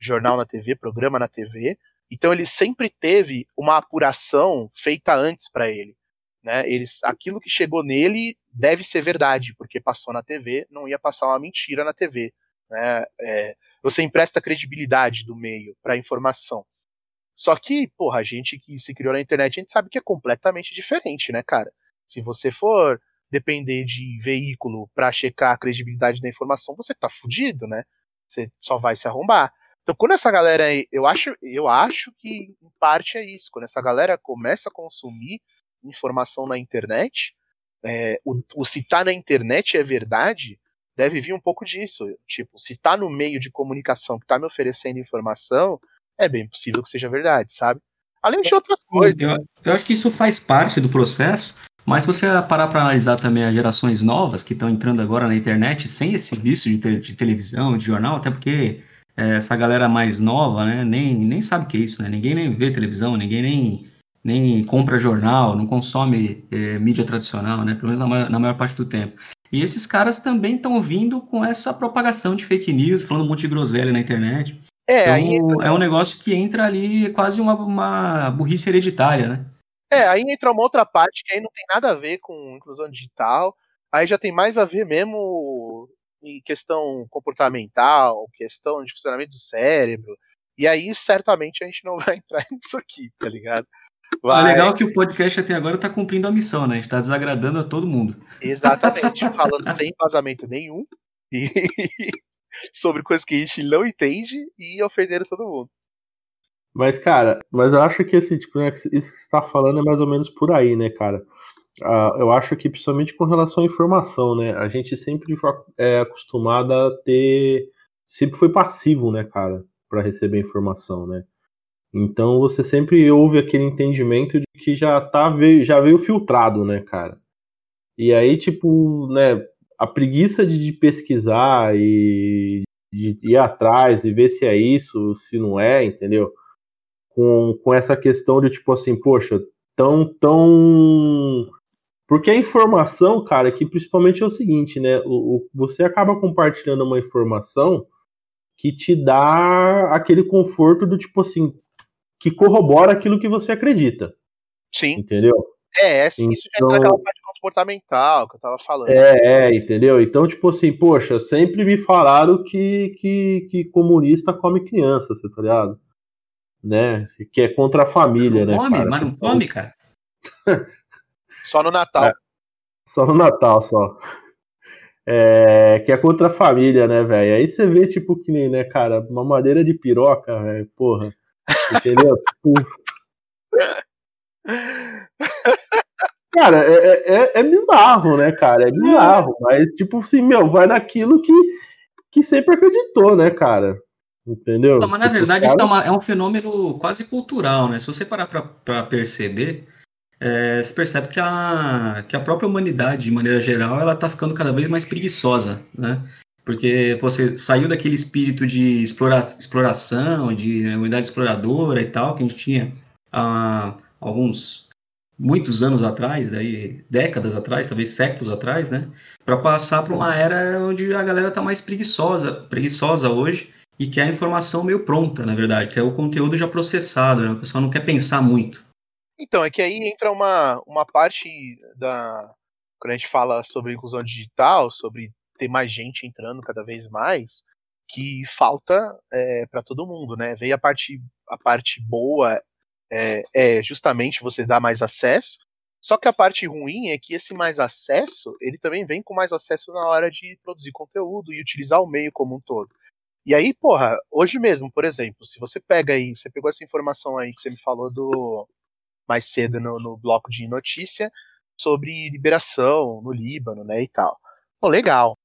jornal na TV, programa na TV. Então ele sempre teve uma apuração feita antes para ele, né? Eles, aquilo que chegou nele deve ser verdade, porque passou na TV, não ia passar uma mentira na TV, né? É, você empresta credibilidade do meio para a informação. Só que, porra, a gente que se criou na internet, a gente sabe que é completamente diferente, né, cara? Se você for depender de veículo para checar a credibilidade da informação, você tá fudido, né? Você só vai se arrombar. Então, quando essa galera, eu acho, eu acho que em parte é isso. Quando essa galera começa a consumir informação na internet, é, o, o se tá na internet é verdade, deve vir um pouco disso. Tipo, se tá no meio de comunicação que tá me oferecendo informação, é bem possível que seja verdade, sabe? Além de outras coisas. Eu, eu acho que isso faz parte do processo, mas se você parar para analisar também as gerações novas que estão entrando agora na internet sem esse vício de, te, de televisão, de jornal, até porque é, essa galera mais nova, né, nem, nem sabe o que é isso, né? Ninguém nem vê televisão, ninguém nem, nem compra jornal, não consome é, mídia tradicional, né? Pelo menos na maior, na maior parte do tempo. E esses caras também estão vindo com essa propagação de fake news, falando um monte de groselha na internet. É, então, aí entra... é um negócio que entra ali quase uma, uma burrice hereditária, né? É, aí entra uma outra parte que aí não tem nada a ver com inclusão digital, aí já tem mais a ver mesmo em questão comportamental, questão de funcionamento do cérebro, e aí certamente a gente não vai entrar nisso aqui, tá ligado? Vai. O legal é que o podcast até agora está cumprindo a missão, né? A gente está desagradando a todo mundo. Exatamente, falando sem vazamento nenhum e sobre coisas que a gente não entende e ofendendo todo mundo. Mas, cara, mas eu acho que esse, tipo, né, isso que você está falando é mais ou menos por aí, né, cara? Uh, eu acho que principalmente com relação à informação, né? A gente sempre foi é, acostumado a ter. Sempre foi passivo, né, cara, para receber informação, né? Então você sempre ouve aquele entendimento de que já tá já veio filtrado, né, cara? E aí, tipo, né, a preguiça de, de pesquisar e de ir atrás e ver se é isso, se não é, entendeu? Com, com essa questão de tipo assim, poxa, tão tão porque a informação, cara, que principalmente é o seguinte, né? O, o, você acaba compartilhando uma informação que te dá aquele conforto do tipo assim, que corrobora aquilo que você acredita. Sim. Entendeu? É, isso então, já entra naquela parte comportamental que eu tava falando. É, é, entendeu? Então, tipo assim, poxa, sempre me falaram que, que, que comunista come criança, você tá ligado? né? Que é contra a família, não né? Come, cara? mas não come, cara. Só no Natal. É, só no Natal, só. É, que é contra a família, né, velho? Aí você vê, tipo, que nem, né, cara, uma madeira de piroca, velho, porra. Entendeu? cara, é, é, é, é, bizarro, né, cara? É bizarro, mas, tipo assim, meu, vai naquilo que, que sempre acreditou, né, cara? Entendeu? Não, mas na tipo, verdade cara... isso é, uma, é, um fenômeno quase cultural, né? Se você parar para perceber, é, você percebe que a, que a própria humanidade, de maneira geral, ela está ficando cada vez mais preguiçosa, né? Porque você saiu daquele espírito de explora, exploração, de humanidade exploradora e tal, que a gente tinha há alguns, muitos anos atrás, daí, décadas atrás, talvez séculos atrás, né? Para passar para uma era onde a galera está mais preguiçosa, preguiçosa hoje e quer a informação meio pronta, na verdade, que é o conteúdo já processado, né? O pessoal não quer pensar muito. Então, é que aí entra uma, uma parte da. Quando a gente fala sobre inclusão digital, sobre ter mais gente entrando cada vez mais, que falta é, para todo mundo, né? Veio a parte, a parte boa é, é, justamente você dar mais acesso, só que a parte ruim é que esse mais acesso, ele também vem com mais acesso na hora de produzir conteúdo e utilizar o meio como um todo. E aí, porra, hoje mesmo, por exemplo, se você pega aí, você pegou essa informação aí que você me falou do, mais cedo no, no bloco de notícia sobre liberação no Líbano, né, e tal. Bom, legal.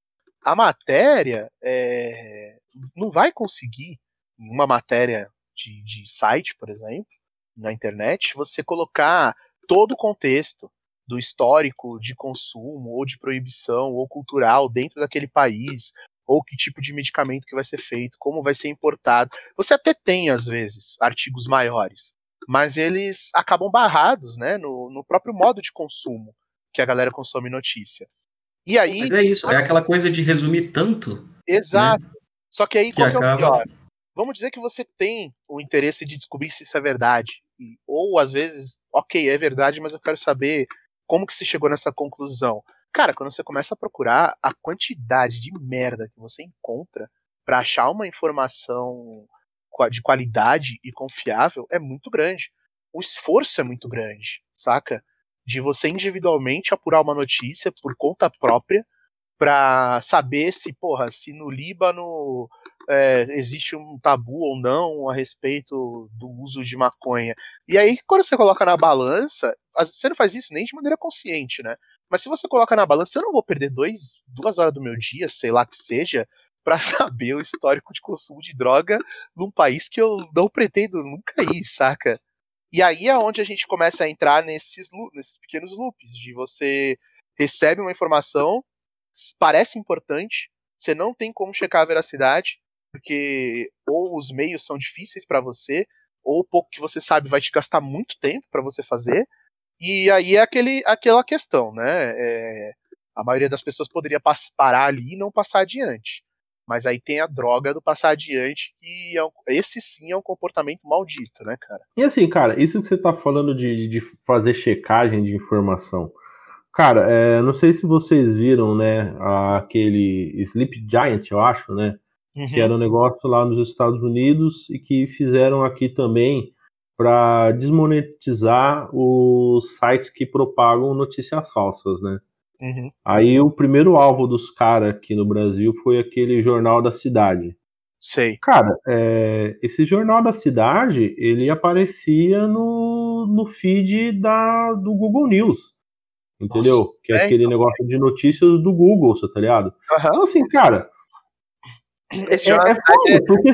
A matéria é, não vai conseguir, uma matéria de, de site, por exemplo, na internet, você colocar todo o contexto do histórico de consumo ou de proibição ou cultural dentro daquele país, ou que tipo de medicamento que vai ser feito, como vai ser importado. Você até tem, às vezes, artigos maiores, mas eles acabam barrados né, no, no próprio modo de consumo que a galera consome notícia. E aí. Mas é isso, é aquela coisa de resumir tanto. Né, Exato. Né? Só que aí que qual acaba... é o pior? Vamos dizer que você tem o interesse de descobrir se isso é verdade. Ou às vezes, ok, é verdade, mas eu quero saber como que se chegou nessa conclusão. Cara, quando você começa a procurar a quantidade de merda que você encontra para achar uma informação de qualidade e confiável é muito grande. O esforço é muito grande, saca? De você individualmente apurar uma notícia por conta própria para saber se, porra, se no Líbano é, existe um tabu ou não a respeito do uso de maconha. E aí, quando você coloca na balança, você não faz isso nem de maneira consciente, né? Mas se você coloca na balança, eu não vou perder dois, duas horas do meu dia, sei lá que seja, para saber o histórico de consumo de droga num país que eu não pretendo nunca ir, saca? E aí é onde a gente começa a entrar nesses, nesses pequenos loops, de você recebe uma informação, parece importante, você não tem como checar a veracidade, porque ou os meios são difíceis para você, ou o pouco que você sabe vai te gastar muito tempo para você fazer, e aí é aquele, aquela questão, né? É, a maioria das pessoas poderia parar ali e não passar adiante. Mas aí tem a droga do passar adiante, que é um, esse sim é um comportamento maldito, né, cara? E assim, cara, isso que você tá falando de, de fazer checagem de informação. Cara, é, não sei se vocês viram, né, aquele Sleep Giant, eu acho, né? Uhum. Que era um negócio lá nos Estados Unidos e que fizeram aqui também para desmonetizar os sites que propagam notícias falsas, né? Uhum. Aí o primeiro alvo dos caras aqui no Brasil foi aquele Jornal da Cidade. Sei. Cara, é, esse Jornal da Cidade, ele aparecia no, no feed da, do Google News. Entendeu? Nossa, que é, é aquele então. negócio de notícias do Google, tá ligado? Uhum. Então, assim, cara. Esse é, é, foda, porque...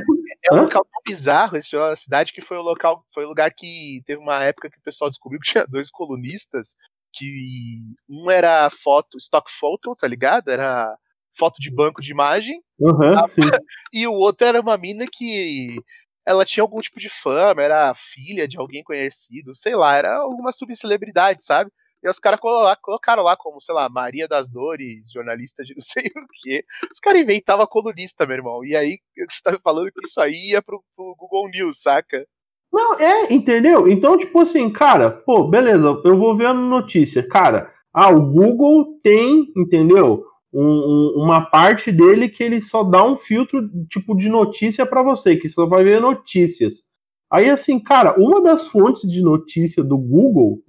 é, um local tão bizarro, esse jornal da cidade, que foi o local, foi o lugar que teve uma época que o pessoal descobriu que tinha dois colunistas que um era foto, stock photo, tá ligado? Era foto de banco de imagem. Uhum, e o outro era uma mina que ela tinha algum tipo de fama, era filha de alguém conhecido, sei lá, era alguma subcelebridade, sabe? E os caras colocaram lá como, sei lá, Maria das Dores, jornalista de não sei o quê. Os caras inventavam colunista, meu irmão. E aí você tá me falando que isso aí ia pro, pro Google News, saca? Não, é, entendeu? Então, tipo assim, cara, pô, beleza, eu vou ver a notícia. Cara, ah, o Google tem, entendeu? Um, um, uma parte dele que ele só dá um filtro tipo de notícia para você, que só vai ver notícias. Aí, assim, cara, uma das fontes de notícia do Google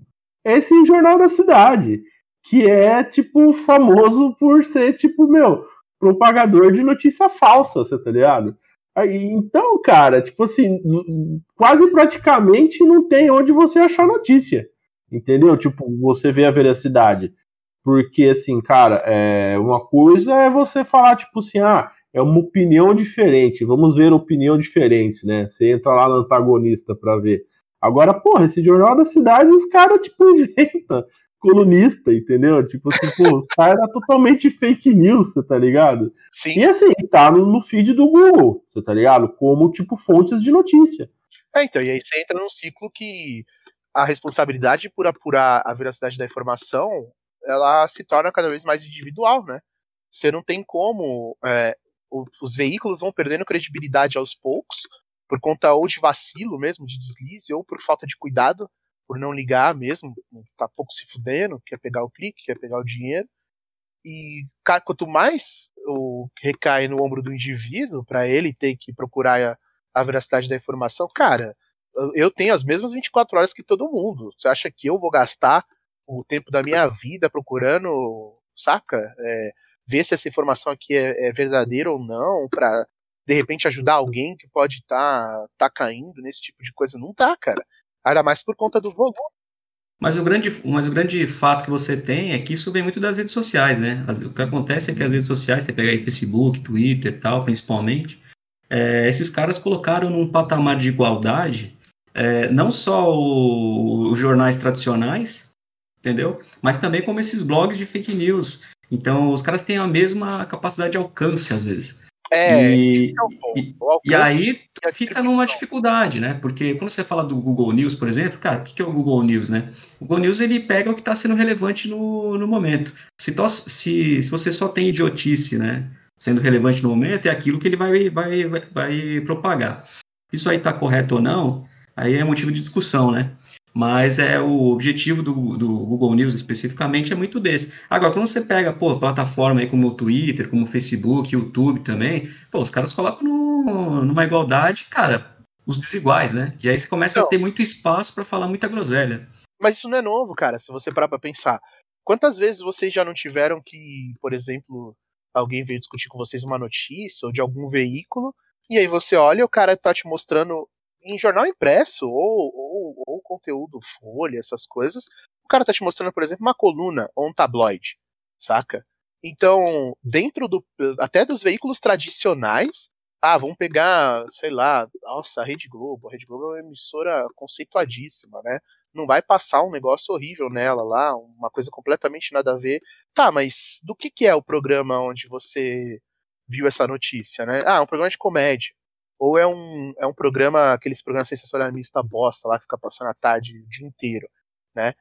é esse Jornal da Cidade, que é, tipo, famoso por ser, tipo, meu, propagador de notícia falsa, você tá ligado? Aí, então, cara, tipo assim, quase praticamente não tem onde você achar notícia. Entendeu? Tipo, você vê a veracidade. Porque, assim, cara, é, uma coisa é você falar, tipo assim, ah, é uma opinião diferente, vamos ver opinião diferente, né? Você entra lá no antagonista pra ver. Agora, porra, esse Jornal da Cidade, os caras, tipo, inventam colunista, entendeu? Tipo assim, pô, os caras era totalmente fake news, você tá ligado? Sim. E assim, tá no, no feed do Google, você tá ligado? Como, tipo, fontes de notícia. É, então, e aí você entra num ciclo que a responsabilidade por apurar a veracidade da informação, ela se torna cada vez mais individual, né? Você não tem como é, os veículos vão perdendo credibilidade aos poucos, por conta ou de vacilo mesmo, de deslize, ou por falta de cuidado, por não ligar mesmo, tá pouco se fudendo, quer pegar o clique, quer pegar o dinheiro. E quanto mais o recai no ombro do indivíduo, para ele ter que procurar a, a veracidade da informação, cara, eu tenho as mesmas 24 horas que todo mundo. Você acha que eu vou gastar o tempo da minha vida procurando, saca? É, ver se essa informação aqui é, é verdadeira ou não, para de repente ajudar alguém que pode estar tá, tá caindo nesse tipo de coisa. Não tá, cara. Ainda mais por conta do volume. Mas o, grande, mas o grande fato que você tem é que isso vem muito das redes sociais, né? As, o que acontece é que as redes sociais, tem pegar aí Facebook, Twitter tal, principalmente, é, esses caras colocaram num patamar de igualdade é, não só os jornais tradicionais, entendeu? Mas também como esses blogs de fake news. Então, os caras têm a mesma capacidade de alcance, às vezes. É, e, é e, e, aí fica numa dificuldade, né? Porque quando você fala do Google News, por exemplo, cara, o que é o Google News, né? O Google News ele pega o que está sendo relevante no, no momento. Se, se, se você só tem idiotice, né? Sendo relevante no momento, é aquilo que ele vai, vai, vai, vai propagar. Isso aí está correto ou não, aí é motivo de discussão, né? Mas é o objetivo do, do Google News especificamente é muito desse. Agora, quando você pega, pô, plataforma aí como o Twitter, como o Facebook, YouTube também, pô, os caras colocam no, numa igualdade, cara, os desiguais, né? E aí você começa a ter muito espaço para falar muita groselha. Mas isso não é novo, cara, se você parar pra pensar. Quantas vezes vocês já não tiveram que, por exemplo, alguém veio discutir com vocês uma notícia ou de algum veículo, e aí você olha e o cara tá te mostrando em jornal impresso ou, ou conteúdo folha, essas coisas, o cara tá te mostrando, por exemplo, uma coluna ou um tabloide, saca? Então, dentro do até dos veículos tradicionais, ah, vamos pegar, sei lá, nossa, a Rede Globo. A Rede Globo é uma emissora conceituadíssima, né? Não vai passar um negócio horrível nela lá, uma coisa completamente nada a ver. Tá, mas do que, que é o programa onde você viu essa notícia, né? Ah, um programa de comédia ou é um, é um programa, aqueles programas sensacionalista bosta lá que fica passando a tarde o dia inteiro, né?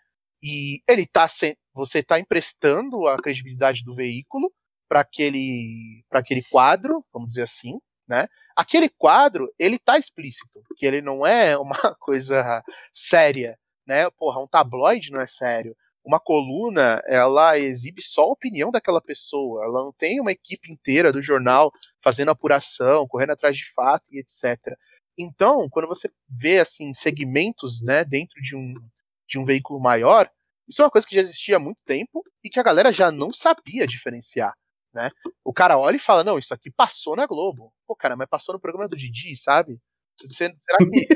E ele tá sem, você está emprestando a credibilidade do veículo para aquele para aquele quadro, vamos dizer assim, né? Aquele quadro, ele tá explícito, que ele não é uma coisa séria, né? Porra, um tabloide não é sério uma coluna ela exibe só a opinião daquela pessoa, ela não tem uma equipe inteira do jornal fazendo apuração, correndo atrás de fato e etc. Então, quando você vê assim segmentos, né, dentro de um de um veículo maior, isso é uma coisa que já existia há muito tempo e que a galera já não sabia diferenciar, né? O cara olha e fala: "Não, isso aqui passou na Globo". Pô, cara, mas passou no programa do Didi, sabe? Será que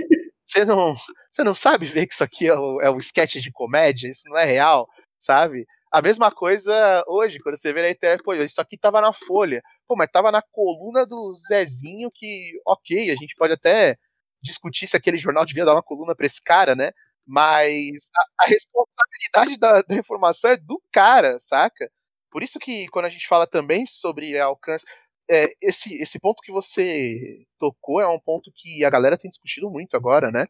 você não, você não sabe ver que isso aqui é o, é o sketch de comédia, isso não é real, sabe? A mesma coisa hoje, quando você vê na internet, pô, isso aqui tava na Folha. Pô, mas tava na coluna do Zezinho que, ok, a gente pode até discutir se aquele jornal devia dar uma coluna para esse cara, né? Mas a, a responsabilidade da, da, informação é do cara, saca? Por isso que quando a gente fala também sobre alcance, é, esse, esse ponto que você tocou é um ponto que a galera tem discutido muito agora, né?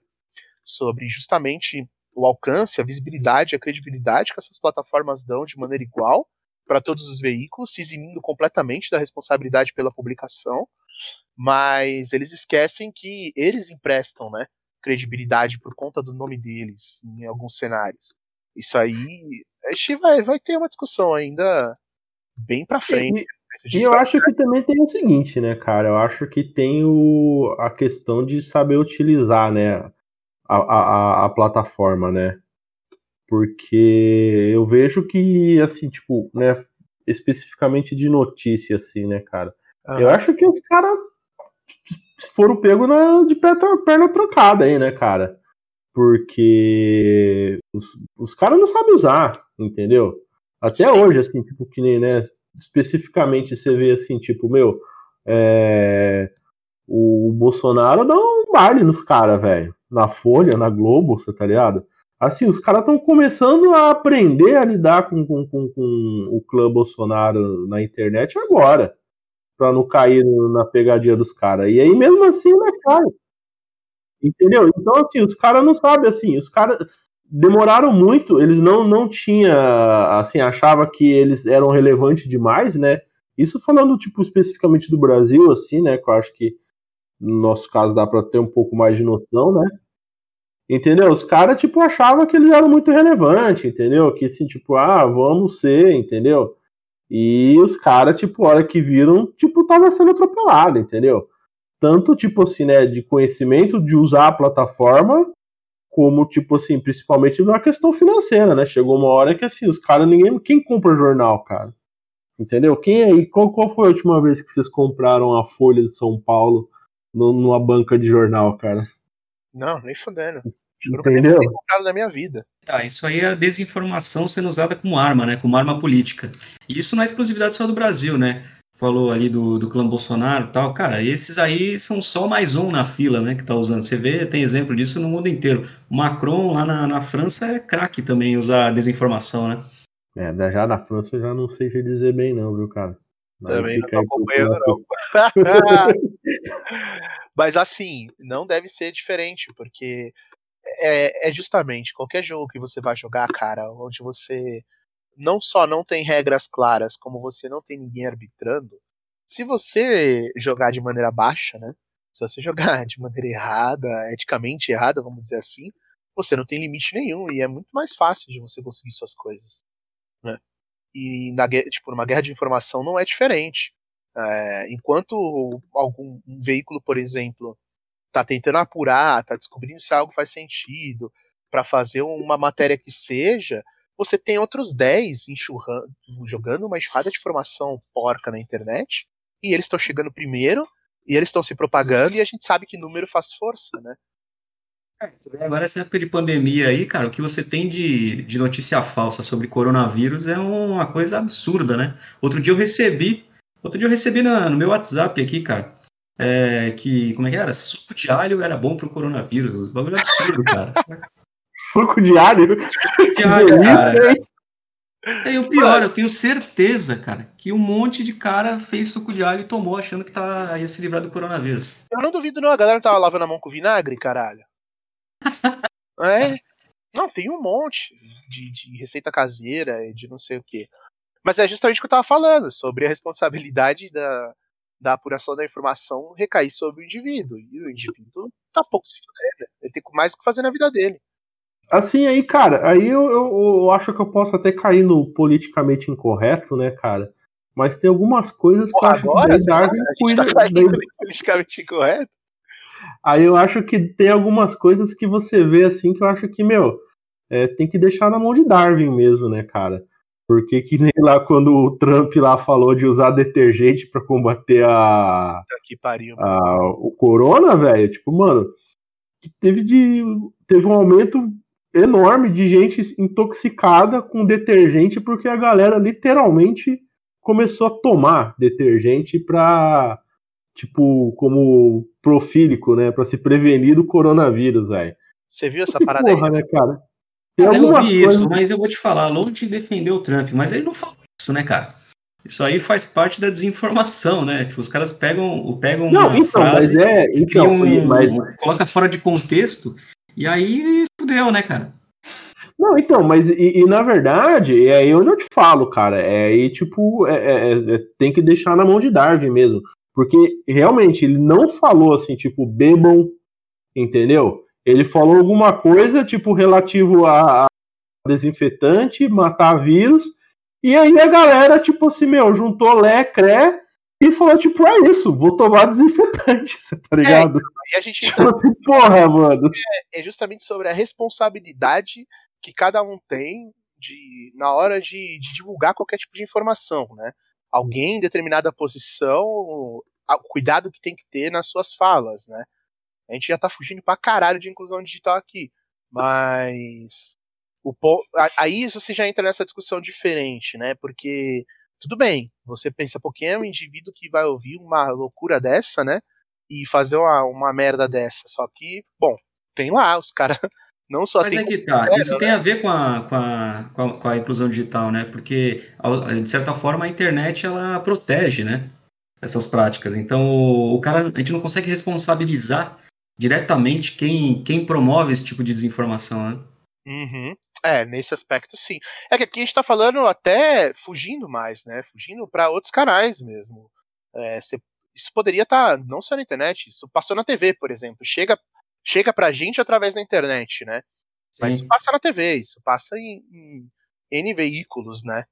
Sobre justamente o alcance, a visibilidade, a credibilidade que essas plataformas dão de maneira igual para todos os veículos, se eximindo completamente da responsabilidade pela publicação, mas eles esquecem que eles emprestam, né, credibilidade por conta do nome deles em alguns cenários. Isso aí, a gente vai, vai ter uma discussão ainda bem para frente. E eu acho que também tem o seguinte, né, cara? Eu acho que tem o, a questão de saber utilizar, né, a, a, a plataforma, né? Porque eu vejo que, assim, tipo, né, especificamente de notícia, assim, né, cara? Uhum. Eu acho que os caras foram pegos na, de perna trocada aí, né, cara? Porque os, os caras não sabem usar, entendeu? Até Sim. hoje, assim, tipo, que nem, né, especificamente você vê assim, tipo, meu, é, o Bolsonaro dá um baile nos caras, velho. Na Folha, na Globo, você tá ligado? Assim, os caras estão começando a aprender a lidar com, com, com, com, o clã Bolsonaro na internet agora. Pra não cair na pegadinha dos caras. E aí, mesmo assim, né, cara? Entendeu? Então, assim, os caras não sabem, assim, os caras demoraram muito, eles não, não tinha, assim, achava que eles eram relevantes demais, né? Isso falando, tipo, especificamente do Brasil, assim, né? Que eu acho que no nosso caso dá para ter um pouco mais de noção, né? Entendeu? Os caras, tipo, achavam que eles eram muito relevantes, entendeu? Que, assim, tipo, ah, vamos ser, entendeu? E os caras, tipo, hora que viram, tipo, tava sendo atropelado, entendeu? Tanto, tipo assim, né, de conhecimento de usar a plataforma, como, tipo assim, principalmente na questão financeira, né? Chegou uma hora que, assim, os caras, ninguém. Quem compra jornal, cara? Entendeu? Quem aí? Qual, qual foi a última vez que vocês compraram a Folha de São Paulo numa banca de jornal, cara? Não, nem fudendo. Entendeu? Eu comprado da minha vida. Tá, isso aí é a desinformação sendo usada como arma, né? Como arma política. E isso não é exclusividade só do Brasil, né? Falou ali do, do clã Bolsonaro e tal, cara, esses aí são só mais um na fila, né, que tá usando. Você vê, tem exemplo disso no mundo inteiro. O Macron lá na, na França é craque também usar desinformação, né? É, já na França eu já não sei dizer bem não, viu, cara? Mas também não tô acompanhando não. Mas assim, não deve ser diferente, porque é, é justamente qualquer jogo que você vai jogar, cara, onde você não só não tem regras claras, como você não tem ninguém arbitrando, se você jogar de maneira baixa, né? Se você jogar de maneira errada, eticamente errada, vamos dizer assim, você não tem limite nenhum e é muito mais fácil de você conseguir suas coisas, né? E na tipo numa guerra de informação não é diferente. É, enquanto algum um veículo, por exemplo, está tentando apurar, está descobrindo se algo faz sentido para fazer uma matéria que seja, você tem outros 10 enxurrando, jogando uma enxurrada de informação porca na internet, e eles estão chegando primeiro, e eles estão se propagando, e a gente sabe que número faz força, né? É, agora, essa época de pandemia aí, cara, o que você tem de, de notícia falsa sobre coronavírus é uma coisa absurda, né? Outro dia eu recebi, outro dia eu recebi na, no meu WhatsApp aqui, cara, é, que, como é que era? Suco de alho era bom pro coronavírus. Bagulho absurdo, cara. Suco de alho? Suco de alho, cara. É, e o pior, eu tenho certeza, cara, que um monte de cara fez suco de alho e tomou achando que tá, ia se livrar do coronavírus. Eu não duvido, não. A galera não tava lavando a mão com vinagre, caralho. é. Não, tem um monte de, de receita caseira e de não sei o que. Mas é justamente o que eu tava falando, sobre a responsabilidade da, da apuração da informação recair sobre o indivíduo. E o indivíduo tá pouco se fudendo. Ele tem mais o que fazer na vida dele. Assim, aí, cara, aí eu, eu, eu, acho que eu posso até cair no politicamente incorreto, né, cara? Mas tem algumas coisas Porra, que eu acho que Darwin cuida. Tá politicamente incorreto? Aí eu acho que tem algumas coisas que você vê assim que eu acho que, meu, é, tem que deixar na mão de Darwin mesmo, né, cara? Porque que nem lá quando o Trump lá falou de usar detergente para combater a, que pariu, a o corona, velho, tipo, mano, teve de teve um aumento enorme de gente intoxicada com detergente porque a galera literalmente começou a tomar detergente para tipo como profílico, né, para se prevenir do coronavírus, velho. Você viu essa parada porra, aí? né, cara? Tem eu vi coisas... isso, mas eu vou te falar, longe de defender o Trump, mas ele não falou isso, né, cara? Isso aí faz parte da desinformação, né? Tipo, os caras pegam, pegam não, uma então, frase, mas é, então, um, mas... coloca fora de contexto e aí fudeu, né, cara? Não, então, mas e, e, na verdade, é aí eu não te falo, cara. É aí, tipo, é, é, é, tem que deixar na mão de Darwin mesmo. Porque realmente ele não falou assim, tipo, bebam, entendeu? Ele falou alguma coisa, tipo, relativo a, a desinfetante, matar vírus, E aí a galera, tipo assim, meu, juntou Lé, Cré e falou, tipo, é isso, vou tomar desinfetante, você tá ligado? É, e a gente tipo assim, porra, mano. É, é justamente sobre a responsabilidade que cada um tem de, na hora de, de divulgar qualquer tipo de informação, né? Alguém em determinada posição, o cuidado que tem que ter nas suas falas, né? A gente já tá fugindo pra caralho de inclusão digital aqui. Mas o aí você já entra nessa discussão diferente, né? Porque tudo bem, você pensa, porque é um indivíduo que vai ouvir uma loucura dessa, né? E fazer uma, uma merda dessa. Só que, bom, tem lá, os caras não só Mas tem. é que tá, isso né? tem a ver com a, com, a, com, a, com a inclusão digital, né? Porque, de certa forma, a internet ela protege, né? Essas práticas. Então, o cara, a gente não consegue responsabilizar diretamente quem, quem promove esse tipo de desinformação, né? Uhum. É, nesse aspecto sim. É que aqui a gente tá falando até fugindo mais, né? Fugindo para outros canais mesmo. É, cê, isso poderia estar tá, não só na internet, isso passou na TV, por exemplo. Chega, chega pra gente através da internet, né? Sim. Mas isso passa na TV, isso passa em, em N veículos, né?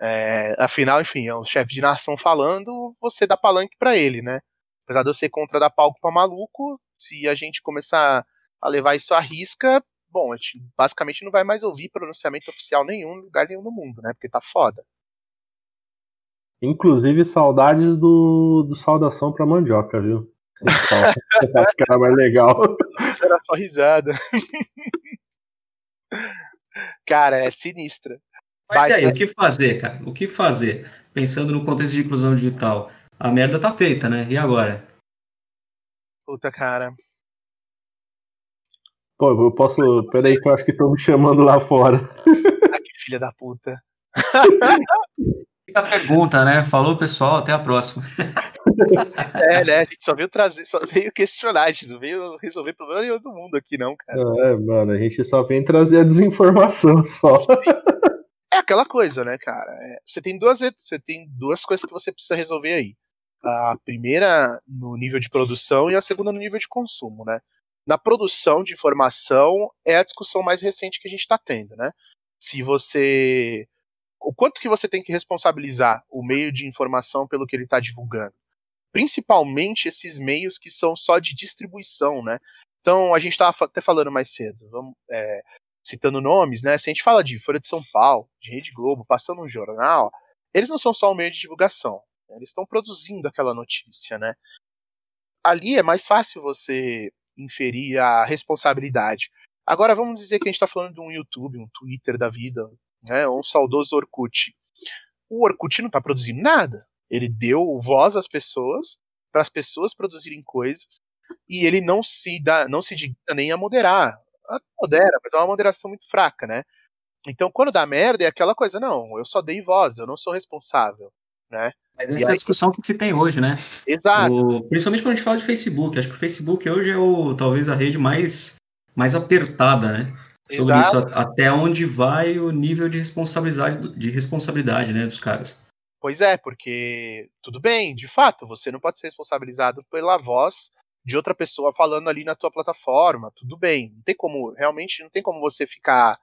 É, afinal, enfim, é o chefe de nação falando, você dá palanque para ele, né? Apesar de eu ser contra dar palco pra maluco, se a gente começar a levar isso à risca, bom, a gente basicamente não vai mais ouvir pronunciamento oficial nenhum em lugar nenhum no mundo, né? Porque tá foda. Inclusive, saudades do, do saudação pra mandioca, viu? Acho que era mais legal. Era só risada. cara, é sinistra. Mas, Mas aí, o que fazer, cara? O que fazer? Pensando no contexto de inclusão digital. A merda tá feita, né? E agora? Puta, cara. Pô, eu posso. Peraí, que eu acho que estão me chamando lá fora. Ah, que filha da puta. Fica a pergunta, né? Falou, pessoal, até a próxima. É, né? A gente só veio trazer, só veio questionar, a gente não veio resolver problema nenhum do mundo aqui, não, cara. É, mano, a gente só vem trazer a desinformação só. Sim. É aquela coisa, né, cara? É, você tem duas você tem duas coisas que você precisa resolver aí. A primeira no nível de produção e a segunda no nível de consumo, né? Na produção de informação é a discussão mais recente que a gente está tendo, né? Se você. O quanto que você tem que responsabilizar o meio de informação pelo que ele está divulgando? Principalmente esses meios que são só de distribuição, né? Então, a gente estava até falando mais cedo, vamos, é, citando nomes, né? Se a gente fala de Folha de São Paulo, de Rede Globo, passando um jornal, eles não são só um meio de divulgação. Eles estão produzindo aquela notícia, né? Ali é mais fácil você inferir a responsabilidade. Agora vamos dizer que a gente está falando de um YouTube, um Twitter da vida, né, um saudoso Orkut. O Orkut não está produzindo nada. Ele deu voz às pessoas para as pessoas produzirem coisas e ele não se dá, não se digna nem a moderar. Modera, mas é uma moderação muito fraca, né? Então, quando dá merda, é aquela coisa, não, eu só dei voz, eu não sou responsável, né? Mas essa é a discussão que se tem hoje, né? Exato. O, principalmente quando a gente fala de Facebook. Acho que o Facebook hoje é o, talvez a rede mais, mais apertada, né? Sobre Exato. isso, até onde vai o nível de responsabilidade, de responsabilidade né, dos caras. Pois é, porque tudo bem, de fato, você não pode ser responsabilizado pela voz de outra pessoa falando ali na tua plataforma, tudo bem. Não tem como, realmente, não tem como você ficar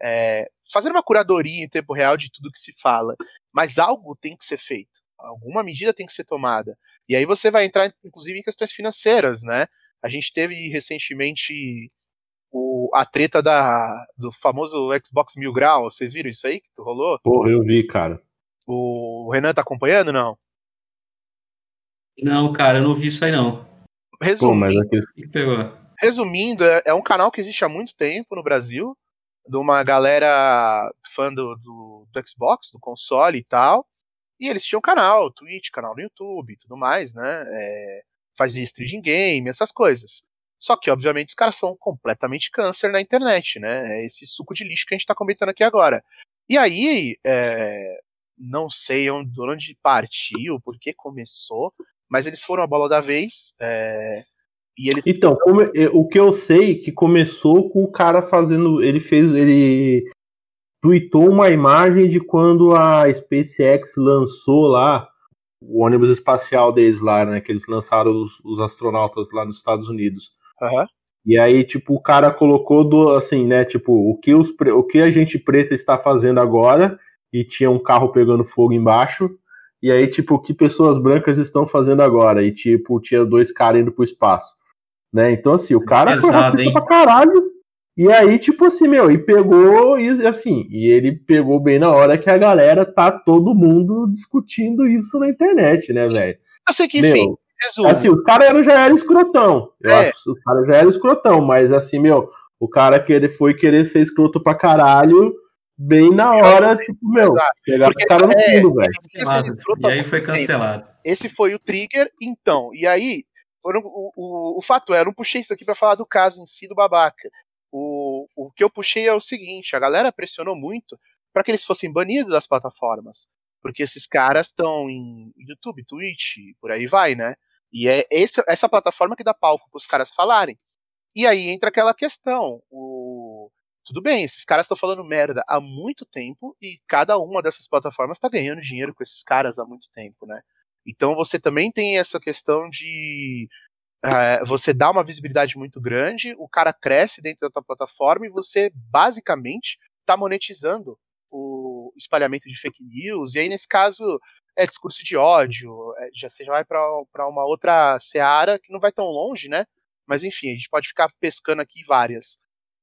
é, fazendo uma curadoria em tempo real de tudo que se fala. Mas algo tem que ser feito alguma medida tem que ser tomada. E aí você vai entrar, inclusive, em questões financeiras, né? A gente teve recentemente o, a treta da, do famoso Xbox Mil Grau. Vocês viram isso aí que rolou? Porra, eu vi, cara. O Renan tá acompanhando, não? Não, cara, eu não vi isso aí, não. Resumindo, Pô, resumindo é, é, um canal que existe há muito tempo no Brasil, de uma galera fã do, do, do Xbox, do console e tal, e eles tinham canal, Twitch, canal no YouTube e tudo mais, né? É, fazia streaming game, essas coisas. Só que, obviamente, os caras são completamente câncer na internet, né? É esse suco de lixo que a gente tá comentando aqui agora. E aí, é, não sei onde, onde partiu, por que começou, mas eles foram a bola da vez. É, e eles... Então, o que eu sei que começou com o cara fazendo. Ele fez. Ele tweetou uma imagem de quando a SpaceX lançou lá o ônibus espacial deles lá, né? Que eles lançaram os, os astronautas lá nos Estados Unidos. Uhum. E aí, tipo, o cara colocou do, assim, né? Tipo, o que, os, o que a gente preta está fazendo agora e tinha um carro pegando fogo embaixo. E aí, tipo, o que pessoas brancas estão fazendo agora? E, tipo, tinha dois caras indo pro espaço. Né? Então, assim, o cara Pesado, foi racista hein? pra caralho. E aí, tipo assim, meu, e pegou, e assim, e ele pegou bem na hora que a galera tá todo mundo discutindo isso na internet, né, velho? Eu sei que, enfim, meu, resumo. Assim, o cara era, já era escrotão. Eu é. acho o cara já era escrotão, mas assim, meu, o cara que ele foi querer ser escroto pra caralho bem na hora, tipo, meu, pegar o cara no é, fundo, velho. E aí foi cancelado. Esse foi o trigger, então. E aí, o, o, o fato é, eu não puxei isso aqui para falar do caso em si do babaca. O, o que eu puxei é o seguinte: a galera pressionou muito para que eles fossem banidos das plataformas. Porque esses caras estão em YouTube, Twitch, por aí vai, né? E é esse, essa plataforma que dá palco para os caras falarem. E aí entra aquela questão: o, tudo bem, esses caras estão falando merda há muito tempo e cada uma dessas plataformas está ganhando dinheiro com esses caras há muito tempo, né? Então você também tem essa questão de é, você dá uma visibilidade muito grande, o cara cresce dentro da tua plataforma e você basicamente está monetizando o espalhamento de fake news. E aí, nesse caso, é discurso de ódio, é, já você já vai para uma outra seara que não vai tão longe, né? Mas enfim, a gente pode ficar pescando aqui várias.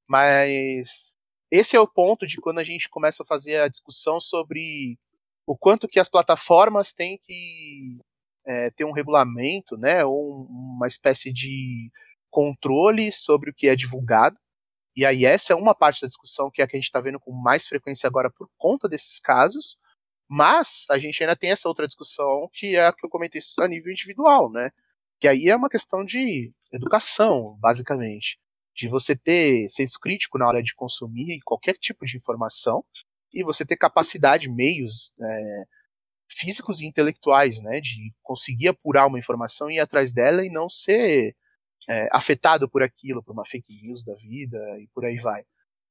Mas esse é o ponto de quando a gente começa a fazer a discussão sobre o quanto que as plataformas têm que é, ter um regulamento, né, ou uma espécie de controle sobre o que é divulgado. E aí essa é uma parte da discussão que é a que a gente está vendo com mais frequência agora por conta desses casos. Mas a gente ainda tem essa outra discussão que é a que eu comentei a nível individual, né? Que aí é uma questão de educação, basicamente de você ter senso crítico na hora de consumir qualquer tipo de informação e você ter capacidade, meios é, físicos e intelectuais, né, de conseguir apurar uma informação e ir atrás dela e não ser é, afetado por aquilo, por uma fake news da vida e por aí vai.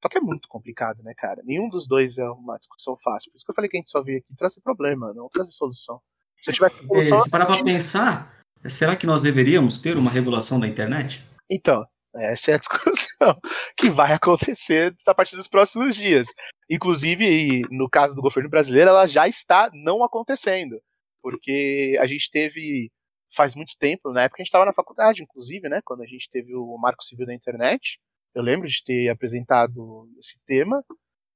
Só que é muito complicado, né, cara? Nenhum dos dois é uma discussão fácil. Por isso que eu falei que a gente só veio aqui trazer problema, não trazer solução. Se eu tiver solução, é, se parar pra pensar, será que nós deveríamos ter uma regulação da internet? Então, essa é a discussão que vai acontecer a partir dos próximos dias. Inclusive, no caso do governo brasileiro, ela já está não acontecendo. Porque a gente teve, faz muito tempo, na época a gente estava na faculdade, inclusive, né? Quando a gente teve o Marco Civil da Internet. Eu lembro de ter apresentado esse tema.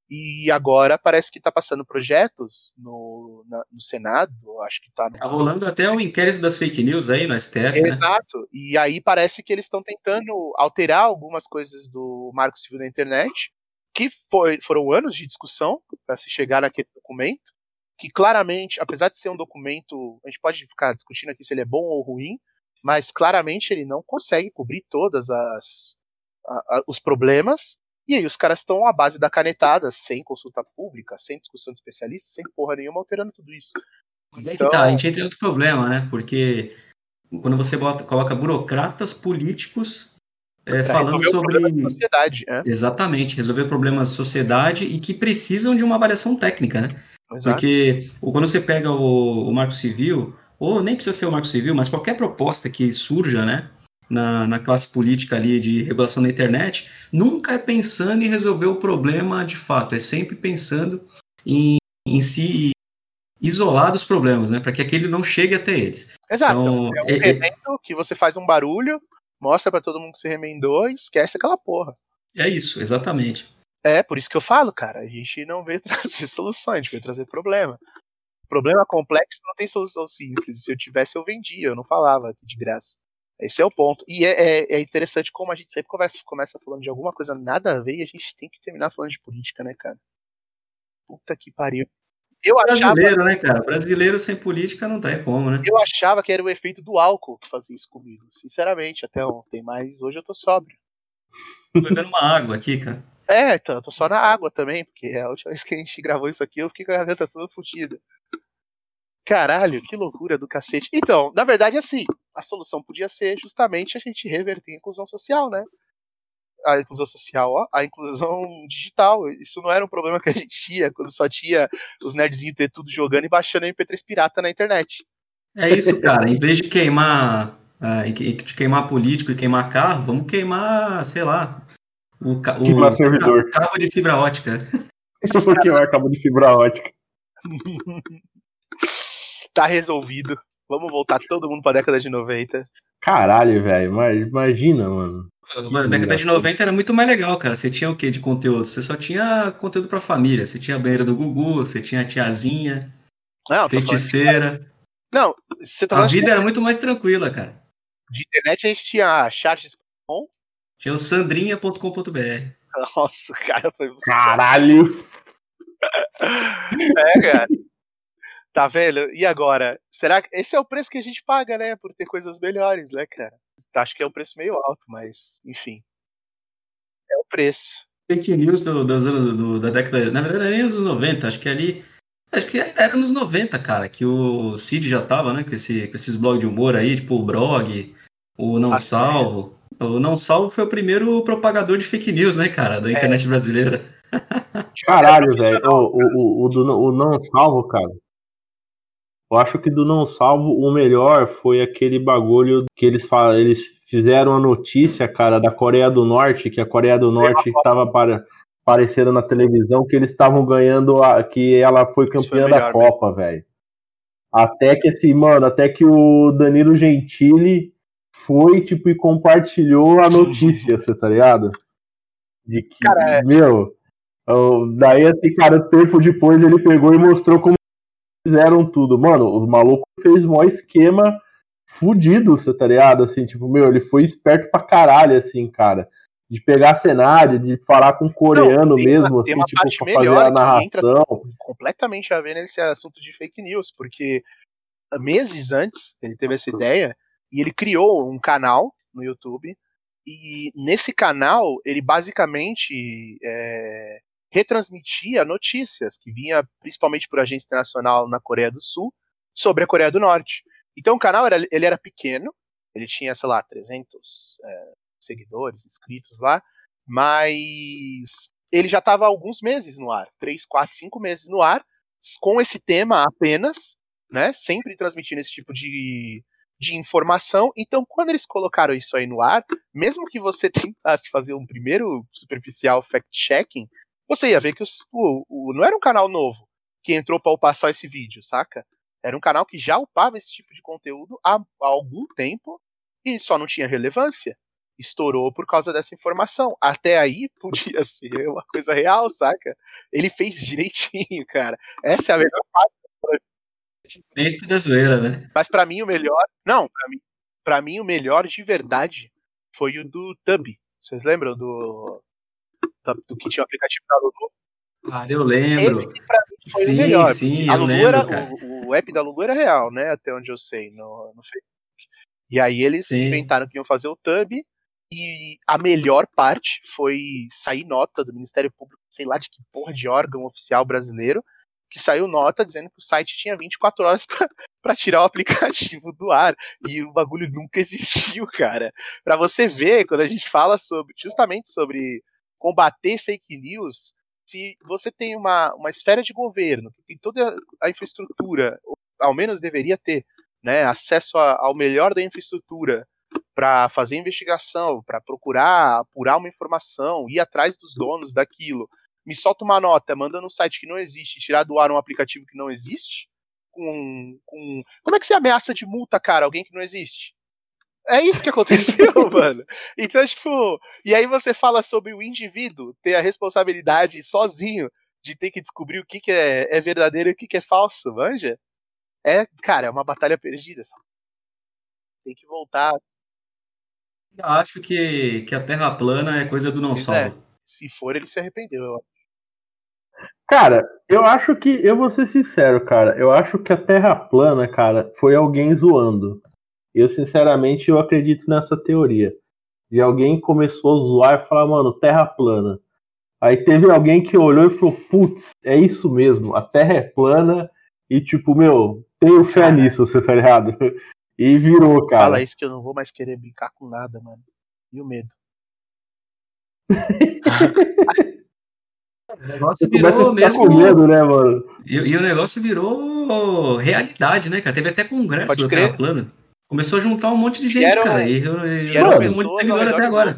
E agora parece que está passando projetos no, na, no Senado, acho que está. Tá rolando até o inquérito das fake news aí no STF. Né? Exato. E aí parece que eles estão tentando alterar algumas coisas do Marco Civil da Internet, que foi, foram anos de discussão para se chegar naquele documento, que claramente, apesar de ser um documento, a gente pode ficar discutindo aqui se ele é bom ou ruim, mas claramente ele não consegue cobrir todas as a, a, os problemas e aí os caras estão à base da canetada, sem consulta pública, sem discussão de especialistas, sem porra nenhuma, alterando tudo isso. Mas é então... que tá, a gente entra em outro problema, né? Porque quando você bota, coloca burocratas políticos é, falando sobre. sociedade, é? Exatamente, resolver problemas da sociedade e que precisam de uma avaliação técnica, né? Exato. Porque quando você pega o, o Marco Civil, ou nem precisa ser o Marco Civil, mas qualquer proposta que surja, né? Na, na classe política ali de regulação da internet, nunca é pensando em resolver o problema de fato, é sempre pensando em, em se isolar dos problemas, né, para que aquele não chegue até eles. Exato, então, é um é, é remendo que você faz um barulho, mostra para todo mundo que se remendou e esquece aquela porra. É isso, exatamente. É, por isso que eu falo, cara, a gente não veio trazer soluções, a gente veio trazer problema. Problema complexo não tem solução simples. Se eu tivesse, eu vendia, eu não falava de graça. Esse é o ponto. E é, é, é, interessante como a gente sempre conversa, começa falando de alguma coisa nada a ver e a gente tem que terminar falando de política, né, cara? Puta que pariu. Eu Brasileiro, achava... né, cara? Brasileiro sem política não tem como, né? Eu achava que era o efeito do álcool que fazia isso comigo. Sinceramente, até ontem, mas hoje eu tô sóbrio. Tô bebendo uma água aqui, cara. É, então, eu tô só na água também, porque a última vez que a gente gravou isso aqui, eu fiquei com a garganta toda fodida. Caralho, que loucura do cacete. Então, na verdade, assim, a solução podia ser justamente a gente reverter a inclusão social, né? A inclusão social, ó, a inclusão digital. Isso não era um problema que a gente tinha quando só tinha os nerdzinhos ter tudo jogando e baixando MP3 pirata na internet. É isso, cara. em vez de queimar, uh, de queimar político e queimar carro, vamos queimar, sei lá, o, o, servidor. cabo de fibra ótica. Isso aqui é cabo de fibra ótica. tá resolvido. Vamos voltar todo mundo pra década de 90. Caralho, velho. Imagina, mano. Mano, década de 90 era muito mais legal, cara. Você tinha o que de conteúdo? Você só tinha conteúdo pra família. Você tinha a banheira do Gugu, você tinha a tiazinha, Não, feiticeira. Não, você tá A vida era muito mais tranquila, cara. de internet, a gente tinha charts. Tinha o sandrinha.com.br. Nossa, cara, foi Caralho. É, cara. Tá vendo? E agora? Será que esse é o preço que a gente paga, né? Por ter coisas melhores, né, cara? Acho que é um preço meio alto, mas, enfim. É o preço. Fake news do, dos anos do- da década. Na verdade, nem dos 90, acho que ali. Acho que era nos 90, cara, que o Cid já tava, né? Com, esse, com esses blogs de humor aí, tipo o Brog, o Não Faço Salvo. O Não Salvo foi o primeiro propagador de fake news, né, cara, da internet brasileira. Caralho, Era velho. O, o, o, do, o não salvo, cara. Eu acho que do não salvo, o melhor foi aquele bagulho que eles falam, eles fizeram a notícia, cara, da Coreia do Norte, que a Coreia do Norte estava para, aparecendo na televisão, que eles estavam ganhando, a, que ela foi foi campeã da melhor mesmo. Copa, velho. Até que assim, mano, até que o Danilo Gentili foi, tipo, e compartilhou a notícia, você tá ligado? De que, Cara, é- meu, Daí, assim, cara, tempo depois ele pegou e mostrou como fizeram tudo. Mano, o maluco fez mó esquema fudido, você tá ligado? Assim, tipo, meu, ele foi esperto pra caralho, assim, cara. De pegar cenário, de falar com coreano Não, mesmo, uma- assim, uma tipo, parte pra fazer a narração. completamente a ver nesse assunto de fake news, porque meses antes ele teve essa ideia e ele criou um canal no YouTube e nesse canal ele basicamente é, retransmitia notícias que vinha principalmente por agência internacional na Coreia do Sul sobre a Coreia do Norte. Então o canal era, ele era pequeno, ele tinha, sei lá, 300 é, seguidores, inscritos lá, mas ele já estava alguns meses no ar, 3, 4, 5 meses no ar, com esse tema apenas, né? Sempre transmitindo esse tipo de, de informação. Então, quando eles colocaram isso aí no ar, mesmo que você tentasse fazer um primeiro superficial fact-checking, você ia ver que os- o, o- não era um canal novo que entrou para upar só esse vídeo, saca? Era um canal que já upava esse tipo de conteúdo há, há algum tempo e só não tinha relevância. Estourou por causa dessa informação. Até aí podia ser uma coisa real, saca? Ele fez direitinho, cara. Essa é a melhor Dentro da zoeira, né? Mas pra mim o melhor. Não, pra mim, pra mim o melhor de verdade foi o do Tub. Vocês lembram do. Do, do que tinha o aplicativo da Lulu? Cara, eu lembro. Esse pra mim foi sim, o melhor. sim, a eu Lulu lembro, era. cara. O, o app da Lulu era real, né? Até onde eu sei, no, no Facebook. E aí eles Sim. inventaram que iam fazer o Tub. E a melhor parte foi sair nota do Ministério Público, sei lá de que porra de órgão oficial brasileiro, que saiu nota dizendo que o site tinha 24 horas pra, pra tirar o aplicativo do ar. E o bagulho nunca existiu, cara. Pra você ver, quando a gente fala sobre justamente sobre combater fake news, se você tem uma, uma esfera de governo que tem toda a infraestrutura, ao menos deveria ter, né, acesso a- ao melhor da infraestrutura para fazer investigação, para procurar apurar uma informação, ir atrás dos donos daquilo, me solta uma nota mandando um site que não existe, tirar do ar um aplicativo que não existe, com, com... como é que você ameaça de multa, cara, alguém que não existe? É isso que aconteceu, mano. Então, tipo, e aí você fala sobre o indivíduo ter a responsabilidade sozinho de ter que descobrir o que, que é, é verdadeiro e o que, que é falso, manja? É, cara, é uma batalha perdida. só. Tem que voltar. Eu acho que, que a Terra plana é coisa do não Pois é. Se for, ele se arrependeu. eu acho. Cara, eu acho que, eu vou ser sincero, cara, eu acho que a Terra plana, cara, foi alguém zoando. Eu, sinceramente, eu acredito nessa teoria. De alguém começou a zoar e falar, mano, Terra plana. Aí teve alguém que olhou e falou, putz, é isso mesmo, a Terra é plana e, tipo, meu, tenho fé Cara. nisso, você tá ligado? E virou, cara. Fala isso que eu não vou mais querer brincar com nada, mano. E o medo. O negócio virou a ficar mesmo. com medo, né, mano? E, e o negócio virou realidade, né, cara? Teve até congresso da. Terra plana. Começou a juntar um monte de gente, eram- cara. E, e, E Mano, muito pessoas ao seguidor até agora.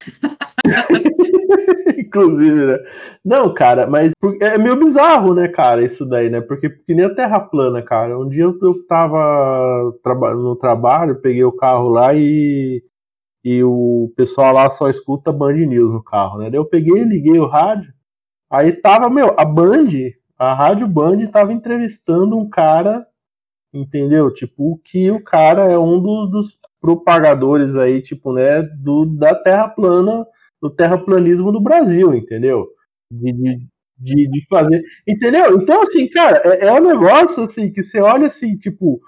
Inclusive, né? Não, cara, mas é meio bizarro, né, cara, isso daí, né? Porque, porque nem a Terra plana, cara. Um dia eu, eu tava no trabalho, peguei o carro lá e, e o pessoal lá só escuta Band News no carro, né? Daí eu peguei, liguei o rádio, aí tava, meu, a Band, a Rádio Band tava entrevistando um cara, entendeu? Tipo, que o cara é um dos, dos propagadores aí, tipo, né, do, da Terra plana do terraplanismo do Brasil, entendeu? De, de, de, fazer. Entendeu? Então, assim, cara, é, é um negócio assim que você olha assim, tipo,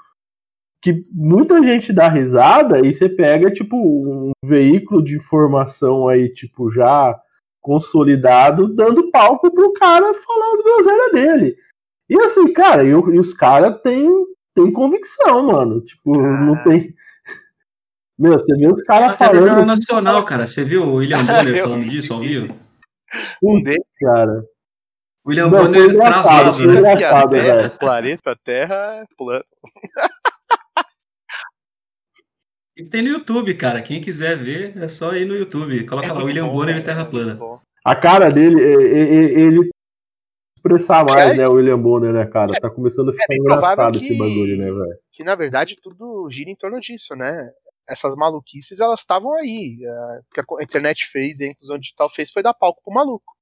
que muita gente dá risada e você pega, tipo, um veículo de informação aí, tipo, já consolidado, dando palco pro cara falar as groselhas dele. E assim, cara, e, e os caras têm tem convicção, mano. Tipo, ah. não tem. Meu, você viu os caras falando. Jornal Nacional, cara. Você viu o William Bonner falando disso ao vivo? Um deles, cara. William Não, Bonner travado, né? Engraçado, terra, planeta Terra é plano. E tem no YouTube, cara. Quem quiser ver, é só ir no YouTube. Coloca é lá William bom, Bonner e Terra Plana. A cara dele, ele expressar mais, né, o William Bonner, né, cara? Tá começando a é ficar é engraçado que, esse bagulho, né, velho? Que na verdade tudo gira em torno disso, né? essas maluquices elas estavam aí. Uh, que a internet fez, a inclusão digital fez, foi dar palco pro maluco.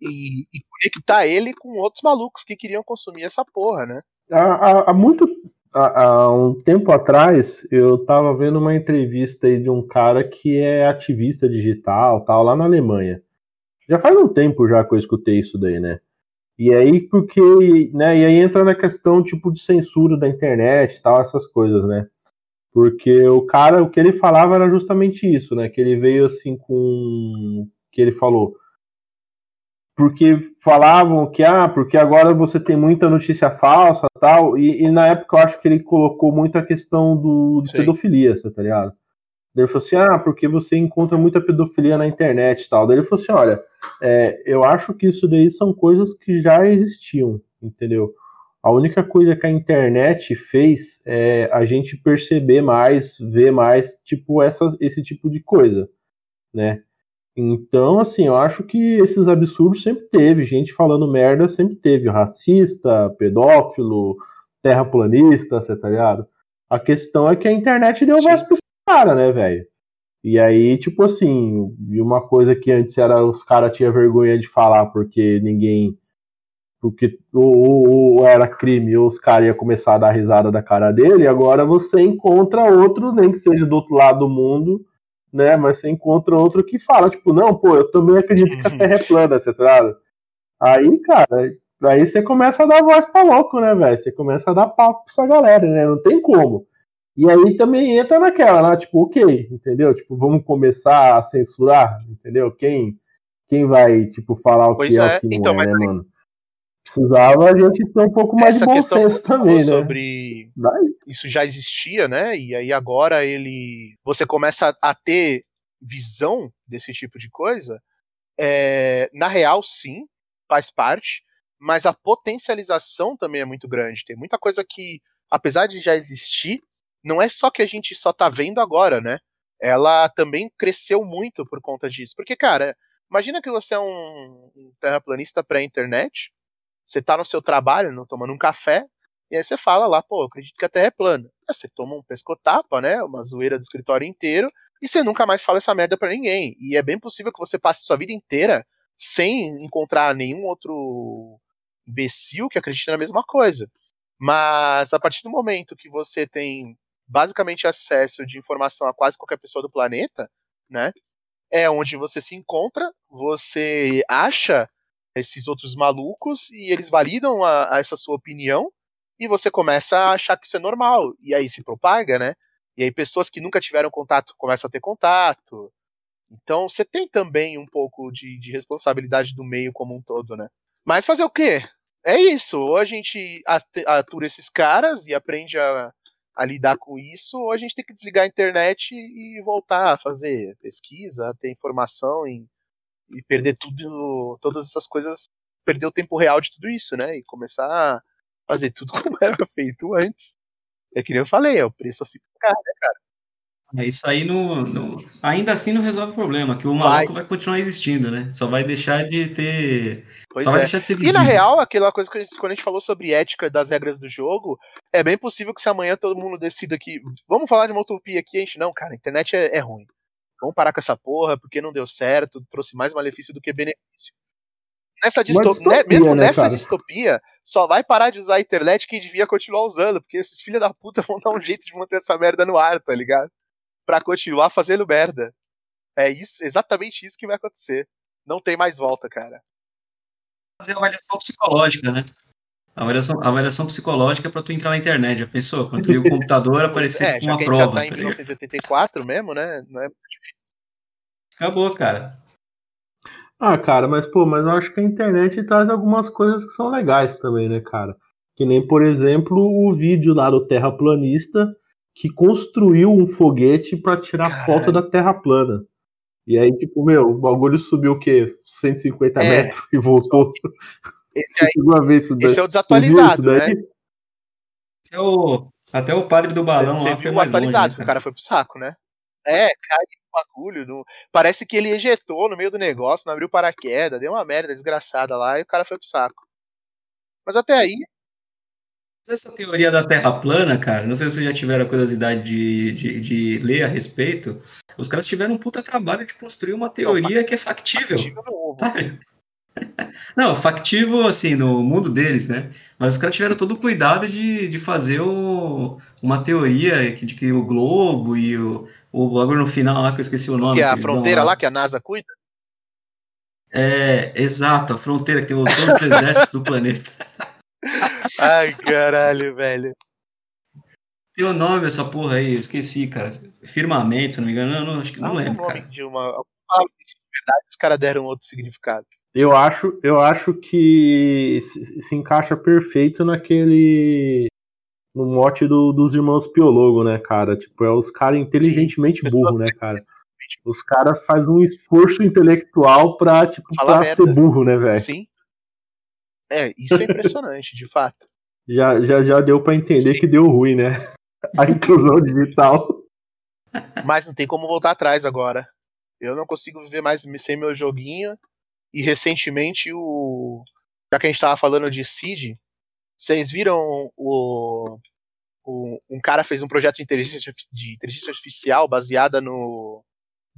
E, e conectar ele com outros malucos que queriam consumir essa porra, né? Há, há muito. Há, há, um tempo atrás, eu tava vendo uma entrevista aí de um cara que é ativista digital, tal, lá na Alemanha. Já faz um tempo já que eu escutei isso daí, né? E aí, porque, né, e aí entra na questão, tipo, de censura da internet tal, essas coisas, né? Porque o cara, o que ele falava era justamente isso, né? Que ele veio assim com. que ele falou. Porque falavam que, ah, porque agora você tem muita notícia falsa tal. E, e na época eu acho que ele colocou muito a questão do, de pedofilia, tá ligado? Daí ele falou assim: ah, porque você encontra muita pedofilia na internet e tal. Daí ele falou assim: olha, é, eu acho que isso daí são coisas que já existiam, entendeu? A única coisa que a internet fez é a gente perceber mais, ver mais, tipo, essa, esse tipo de coisa, né? Então, assim, eu acho que esses absurdos sempre teve, gente falando merda sempre teve, racista, pedófilo, terraplanista, você tá ligado? A questão é que a internet deu voz caras, né, velho? E aí, tipo assim, e uma coisa que antes era os caras tinham vergonha de falar porque ninguém porque ou, ou, era crime ou os caras iam começar a dar risada da cara dele, agora você encontra outro, nem que seja do outro lado do mundo, né? Mas você encontra outro que fala, tipo, não, pô, eu também acredito que a Terra é plana, você tá Aí, cara, aí você começa a dar voz pra louco, né, velho? Você começa a dar papo pra essa galera, né? Não tem como. E aí também entra naquela, né? Tipo, ok, entendeu? Tipo, vamos começar a censurar, entendeu? Quem, quem vai, tipo, falar o pois que é, é o que não então, é, né, mano? Precisava a gente ter um pouco mais Essa de bom senso também, né? Sobre isso já existia, né? E aí agora ele, você começa a ter visão desse tipo de coisa. É, na real, sim, faz parte, mas a potencialização também é muito grande. Tem muita coisa que, apesar de já existir, não é só que a gente só tá vendo agora, né? Ela também cresceu muito por conta disso. Porque, cara, imagina que você é um, terraplanista pré-internet, você tá no seu trabalho, tomando um café, e aí você fala lá, pô, acredito que a Terra é plana. Aí você toma um pescotapa, né? Uma zoeira do escritório inteiro, e você nunca mais fala essa merda para ninguém. E é bem possível que você passe sua vida inteira sem encontrar nenhum outro imbecil que acredite na mesma coisa. Mas a partir do momento que você tem basicamente acesso de informação a quase qualquer pessoa do planeta, né? É onde você se encontra, você acha esses outros malucos e eles validam a, a, essa sua opinião e você começa a achar que isso é normal e aí se propaga, né? E aí pessoas que nunca tiveram contato começam a ter contato. Então você tem também um pouco de, de responsabilidade do meio como um todo, né? Mas fazer o quê? É isso. Ou a gente atura esses caras e aprende a, a lidar com isso, ou a gente tem que desligar a internet e voltar a fazer pesquisa, ter informação em e perder tudo, todas essas coisas, perder o tempo real de tudo isso, né? E começar a fazer tudo como era feito antes. É que nem eu falei, é o preço assim, cara, né, cara? É, isso aí no, no, ainda assim não resolve o problema, que o maluco vai, vai continuar existindo, né? Só vai deixar de ter. Pois só é. vai deixar de ser visível. E na real, aquela coisa que a gente, quando a gente falou sobre ética das regras do jogo, é bem possível que se amanhã todo mundo decida que. Vamos falar de uma utopia aqui, a gente. Não, cara, a internet é, é ruim. Vamos parar com essa porra, porque não deu certo, trouxe mais malefício do que benefício. Nessa disto... distopia, né, mesmo né, nessa cara? distopia, só vai parar de usar a internet quem devia continuar usando, porque esses filha da puta vão dar um jeito de manter essa merda no ar, tá ligado? Pra continuar fazendo merda. É isso, exatamente isso que vai acontecer. Não tem mais volta, cara. fazer avaliação psicológica, né? Avaliação, avaliação psicológica pra tu entrar na internet. Já pensou? Quando tu liga o computador, aparecer é, tipo já uma prova. já tá em tá ligado? 1984 mesmo, né? Não é muito difícil. Acabou, cara. Ah, cara, mas pô, mas eu acho que a internet traz algumas coisas que são legais também, né, cara? Que nem, por exemplo, o vídeo lá do terraplanista que construiu um foguete pra tirar Caralho. foto da Terra plana. E aí, tipo, meu, o bagulho subiu o quê? 150 É. metros e voltou. Esse, aí, daí. esse é o Você desatualizado, né? Até o, até o padre do balão Você lá foi viu o mais longe, atualizado, né, que o cara? foi pro saco, né? É, caiu o bagulho. não- Parece que ele ejetou no meio do negócio, não abriu paraquedas, deu uma merda desgraçada lá e o cara foi pro saco. Mas até aí, Essa teoria da Terra plana, cara, não sei se vocês já tiveram a curiosidade de, de, de ler a respeito. Os caras tiveram um puta trabalho de construir uma teoria que é factível. factível sabe? Não, factível, assim, no mundo deles, né? Mas os caras tiveram todo o cuidado de, de fazer o- uma teoria de que o globo e o, o bagulho no final lá, que eu esqueci o nome. que é a fronteira lá que a NASA cuida. É, exato, a fronteira que tem todos os exércitos do planeta. Ai, caralho, velho. Tem o nome essa porra aí, eu esqueci, cara. Firmamento, se não me engano. Não, não, acho que não lembro, nome cara. de uma. se de verdade, os caras deram outro significado. Eu acho, eu acho que se, se encaixa perfeito naquele. No mote do- dos irmãos Piologo, né, cara? Tipo, é os caras inteligentemente Sim, burro, pessoas né, cara? Os caras fazem um esforço intelectual pra, tipo, pra merda. ser burro, né, velho? Sim. É, isso é impressionante, de fato. Já, já, já deu pra entender Sim. que deu ruim, né? A inclusão digital. Mas não tem como voltar atrás agora. Eu não consigo viver mais sem meu joguinho. E recentemente o. Já que a gente tava falando de Seed, vocês viram o. o- um cara fez um projeto de inteligência, de inteligência artificial baseada no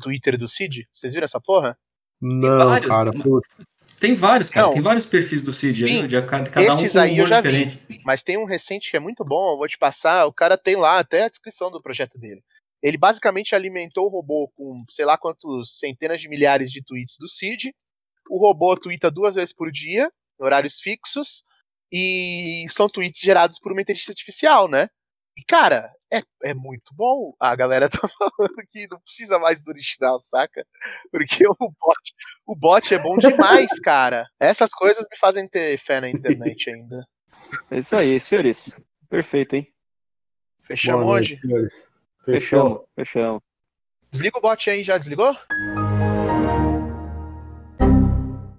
Twitter do Cid? Vocês viram essa porra? Não, cara. putz. Tem vários, cara. Não. Tem vários perfis do Cid, Sim. né? De cada, cada um Esses com um aí eu já vi. diferente. Mas tem um recente que é muito bom, eu vou te passar. O cara tem lá até a descrição do projeto dele. Ele basicamente alimentou o robô com sei lá quantos centenas de milhares de tweets do Cid. O robô twitta duas vezes por dia, em horários fixos, e são tweets gerados por uma inteligência artificial, né? E, cara, é, é muito bom. A galera tá falando que não precisa mais do original, saca? Porque o bot, o bot é bom demais, cara. Essas coisas me fazem ter fé na internet ainda. É isso aí, senhores. Perfeito, hein? Fechamos hoje? noite, senhores. Fechou. Fechamos, fechamos. Desliga o bot aí, já desligou?